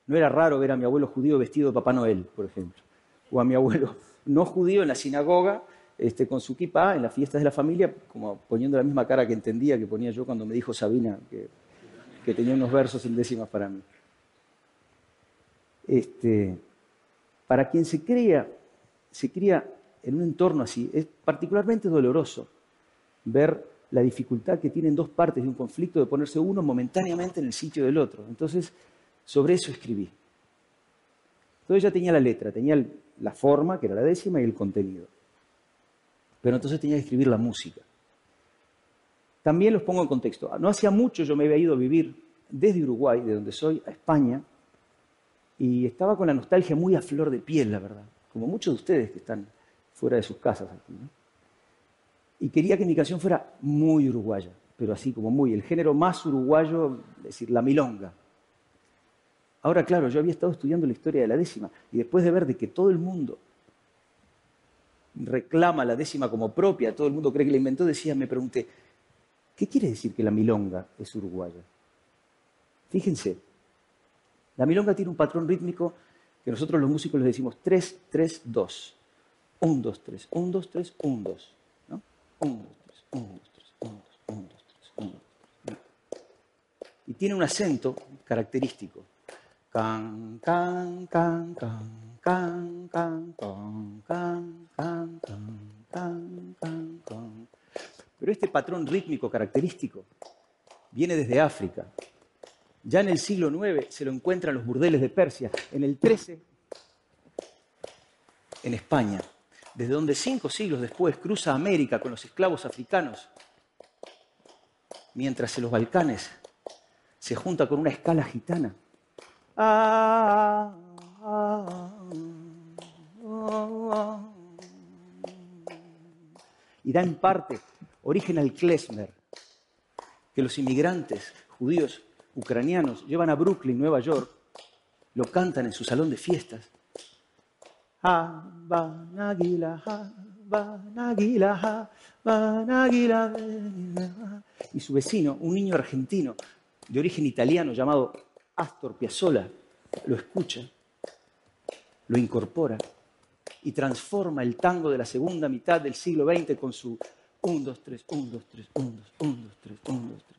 No era raro ver a mi abuelo judío vestido de Papá Noel, por ejemplo, o a mi abuelo no judío en la sinagoga este, con su kippah en las fiestas de la familia, como poniendo la misma cara que entendía que ponía yo cuando me dijo Sabina que, que tenía unos versos en décimas para mí. Este, para quien se cría, se cría en un entorno así, es particularmente doloroso ver la dificultad que tienen dos partes de un conflicto de ponerse uno momentáneamente en el sitio del otro. Entonces, sobre eso escribí. Entonces ya tenía la letra, tenía la forma, que era la décima, y el contenido. Pero entonces tenía que escribir la música. También los pongo en contexto. No hacía mucho yo me había ido a vivir desde Uruguay, de donde soy, a España, y estaba con la nostalgia muy a flor de piel, la verdad, como muchos de ustedes que están fuera de sus casas aquí. Y quería que mi canción fuera muy uruguaya, pero así como muy, el género más uruguayo, es decir, la milonga. Ahora, claro, yo había estado estudiando la historia de la décima y después de ver de que todo el mundo reclama la décima como propia, todo el mundo cree que la inventó, decía, me pregunté, ¿qué quiere decir que la milonga es uruguaya? Fíjense, la milonga tiene un patrón rítmico que nosotros los músicos le decimos 3, 3, 2. 1, 2, 3, 1, 2, 3, 1, 2. ¿no? 1, 2, 3, 1, 2, 3, 1, 2, 1, 2, 3, 1, 2, 3. Y tiene un acento característico. Can, can, can, can, can, can, can, can, can, can, can, can. Pero este patrón rítmico característico viene desde África. Ya en el siglo IX se lo encuentran los burdeles de Persia. En el XIII, en España, desde donde cinco siglos después cruza América con los esclavos africanos, mientras en los Balcanes se junta con una escala gitana. Y da en parte origen al klezmer, que los inmigrantes judíos ucranianos llevan a Brooklyn, Nueva York, lo cantan en su salón de fiestas. Y su vecino, un niño argentino de origen italiano llamado Astor Piazzolla, lo escucha, lo incorpora y transforma el tango de la segunda mitad del siglo XX con su 1, 2, 3, 1, 2, 3, 1, 2, 1, 2, 3, 1, 2, 3.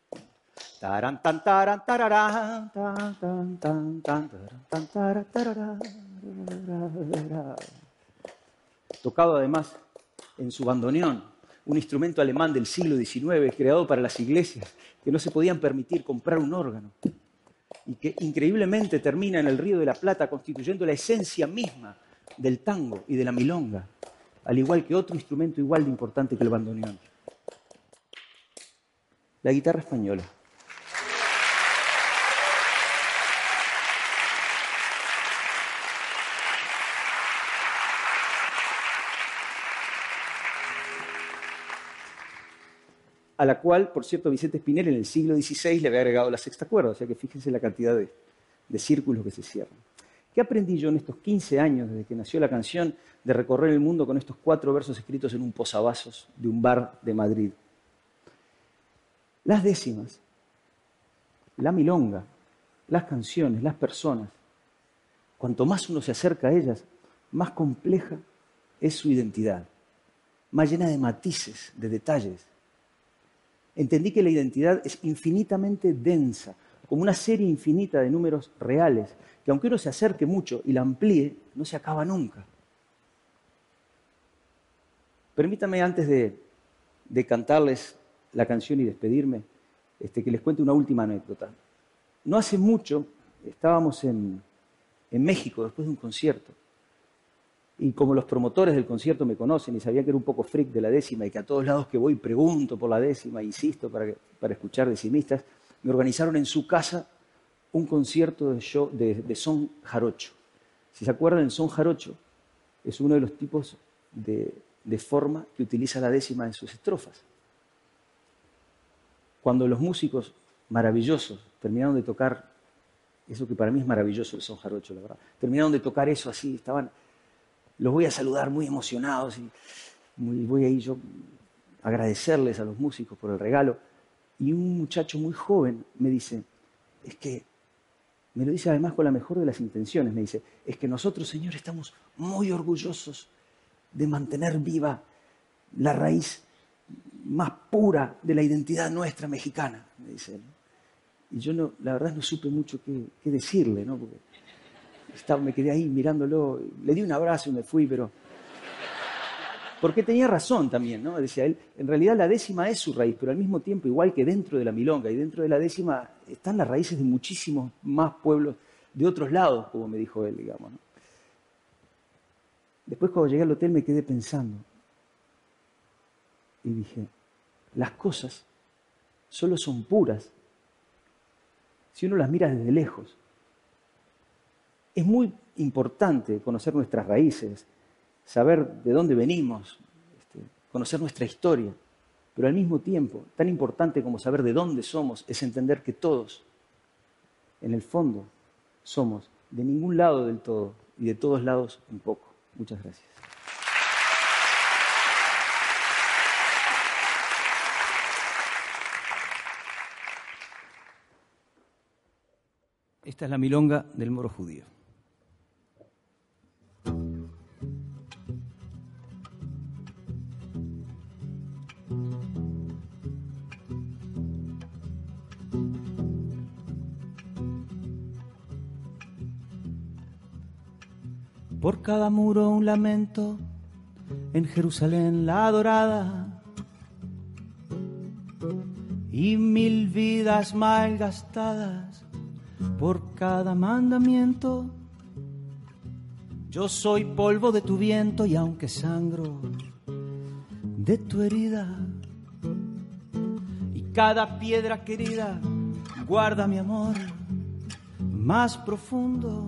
Taran, tan, taran, tararán, tan, tan, tararán, Tocado además en su bandoneón, un instrumento alemán del siglo XIX creado para las iglesias que no se podían permitir comprar un órgano y que increíblemente termina en el Río de la Plata constituyendo la esencia misma del tango y de la milonga, al igual que otro instrumento igual de importante que el bandoneón. La guitarra española. A la cual, por cierto, Vicente Espinel en el siglo XVI le había agregado la sexta cuerda, o sea que fíjense la cantidad de, círculos que se cierran. ¿Qué aprendí yo en estos 15 años desde que nació la canción de recorrer el mundo con estos cuatro versos escritos en un posavasos de un bar de Madrid? Las décimas, la milonga las canciones, las personas, cuanto más uno se acerca a ellas, más compleja es su identidad, más llena de matices, de detalles. Entendí que la identidad es infinitamente densa, como una serie infinita de números reales, que aunque uno se acerque mucho y la amplíe, no se acaba nunca. Permítame antes de, cantarles la canción y despedirme, este, que les cuente una última anécdota. No hace mucho estábamos en, en México después de un concierto. Y como los promotores del concierto me conocen y sabían que era un poco freak de la décima y que a todos lados que voy pregunto por la décima, insisto, para, para escuchar decimistas, me organizaron en su casa un concierto de, de, son jarocho. Si se acuerdan, el son jarocho es uno de los tipos de, de forma que utiliza la décima en sus estrofas. Cuando los músicos maravillosos terminaron de tocar eso que para mí es maravilloso el son jarocho, la verdad, terminaron de tocar eso así, estaban, los voy a saludar muy emocionados y voy a ir yo a agradecerles a los músicos por el regalo. Y un muchacho muy joven me dice, es que, me lo dice además con la mejor de las intenciones, me dice, es que nosotros, Señor, estamos muy orgullosos de mantener viva la raíz más pura de la identidad nuestra mexicana, me dice. Y yo no, la verdad no supe mucho qué, decirle, ¿no? Porque estaba, me quedé ahí mirándolo, le di un abrazo y me fui, pero porque tenía razón también, ¿no? Decía él, en realidad la décima es su raíz, pero al mismo tiempo, igual que dentro de la milonga y dentro de la décima, están las raíces de muchísimos más pueblos de otros lados, como me dijo él, digamos. Después cuando llegué al hotel me quedé pensando y dije, las cosas solo son puras si uno las mira desde lejos. Es muy importante conocer nuestras raíces, saber de dónde venimos, este, conocer nuestra historia, pero al mismo tiempo, tan importante como saber de dónde somos, es entender que todos, en el fondo, somos de ningún lado del todo y de todos lados un poco. Muchas gracias. Esta es la milonga del moro judío. Cada muro un lamento, en Jerusalén la adorada, y mil vidas mal gastadas por cada mandamiento. Yo soy polvo de tu viento y aunque sangro de tu herida, y cada piedra querida guarda mi amor más profundo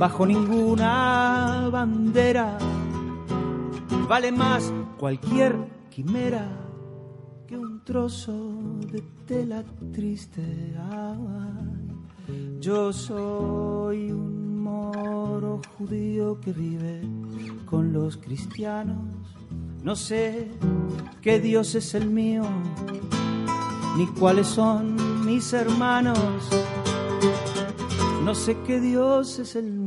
bajo ninguna bandera. Vale más cualquier quimera que un trozo de tela triste. yo soy un moro judío que vive con los cristianos. No sé qué Dios es el mío, ni cuáles son mis hermanos. No sé qué Dios es el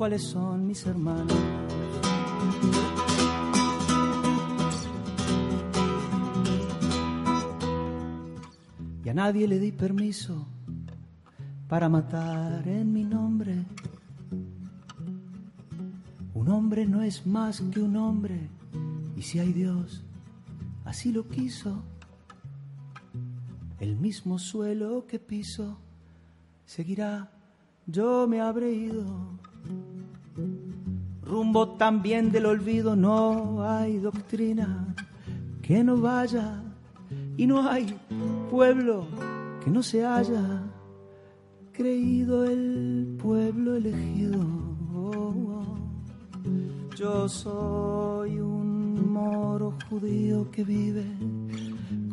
cuáles son mis hermanos. Y a nadie le di permiso para matar en mi nombre. Un hombre no es más que un hombre, y si hay Dios, así lo quiso. El mismo suelo que piso seguirá, yo me habré ido. Rumbo también del olvido, no hay doctrina que no vaya y no hay pueblo que no se haya creído el pueblo elegido. Yo soy un moro judío que vive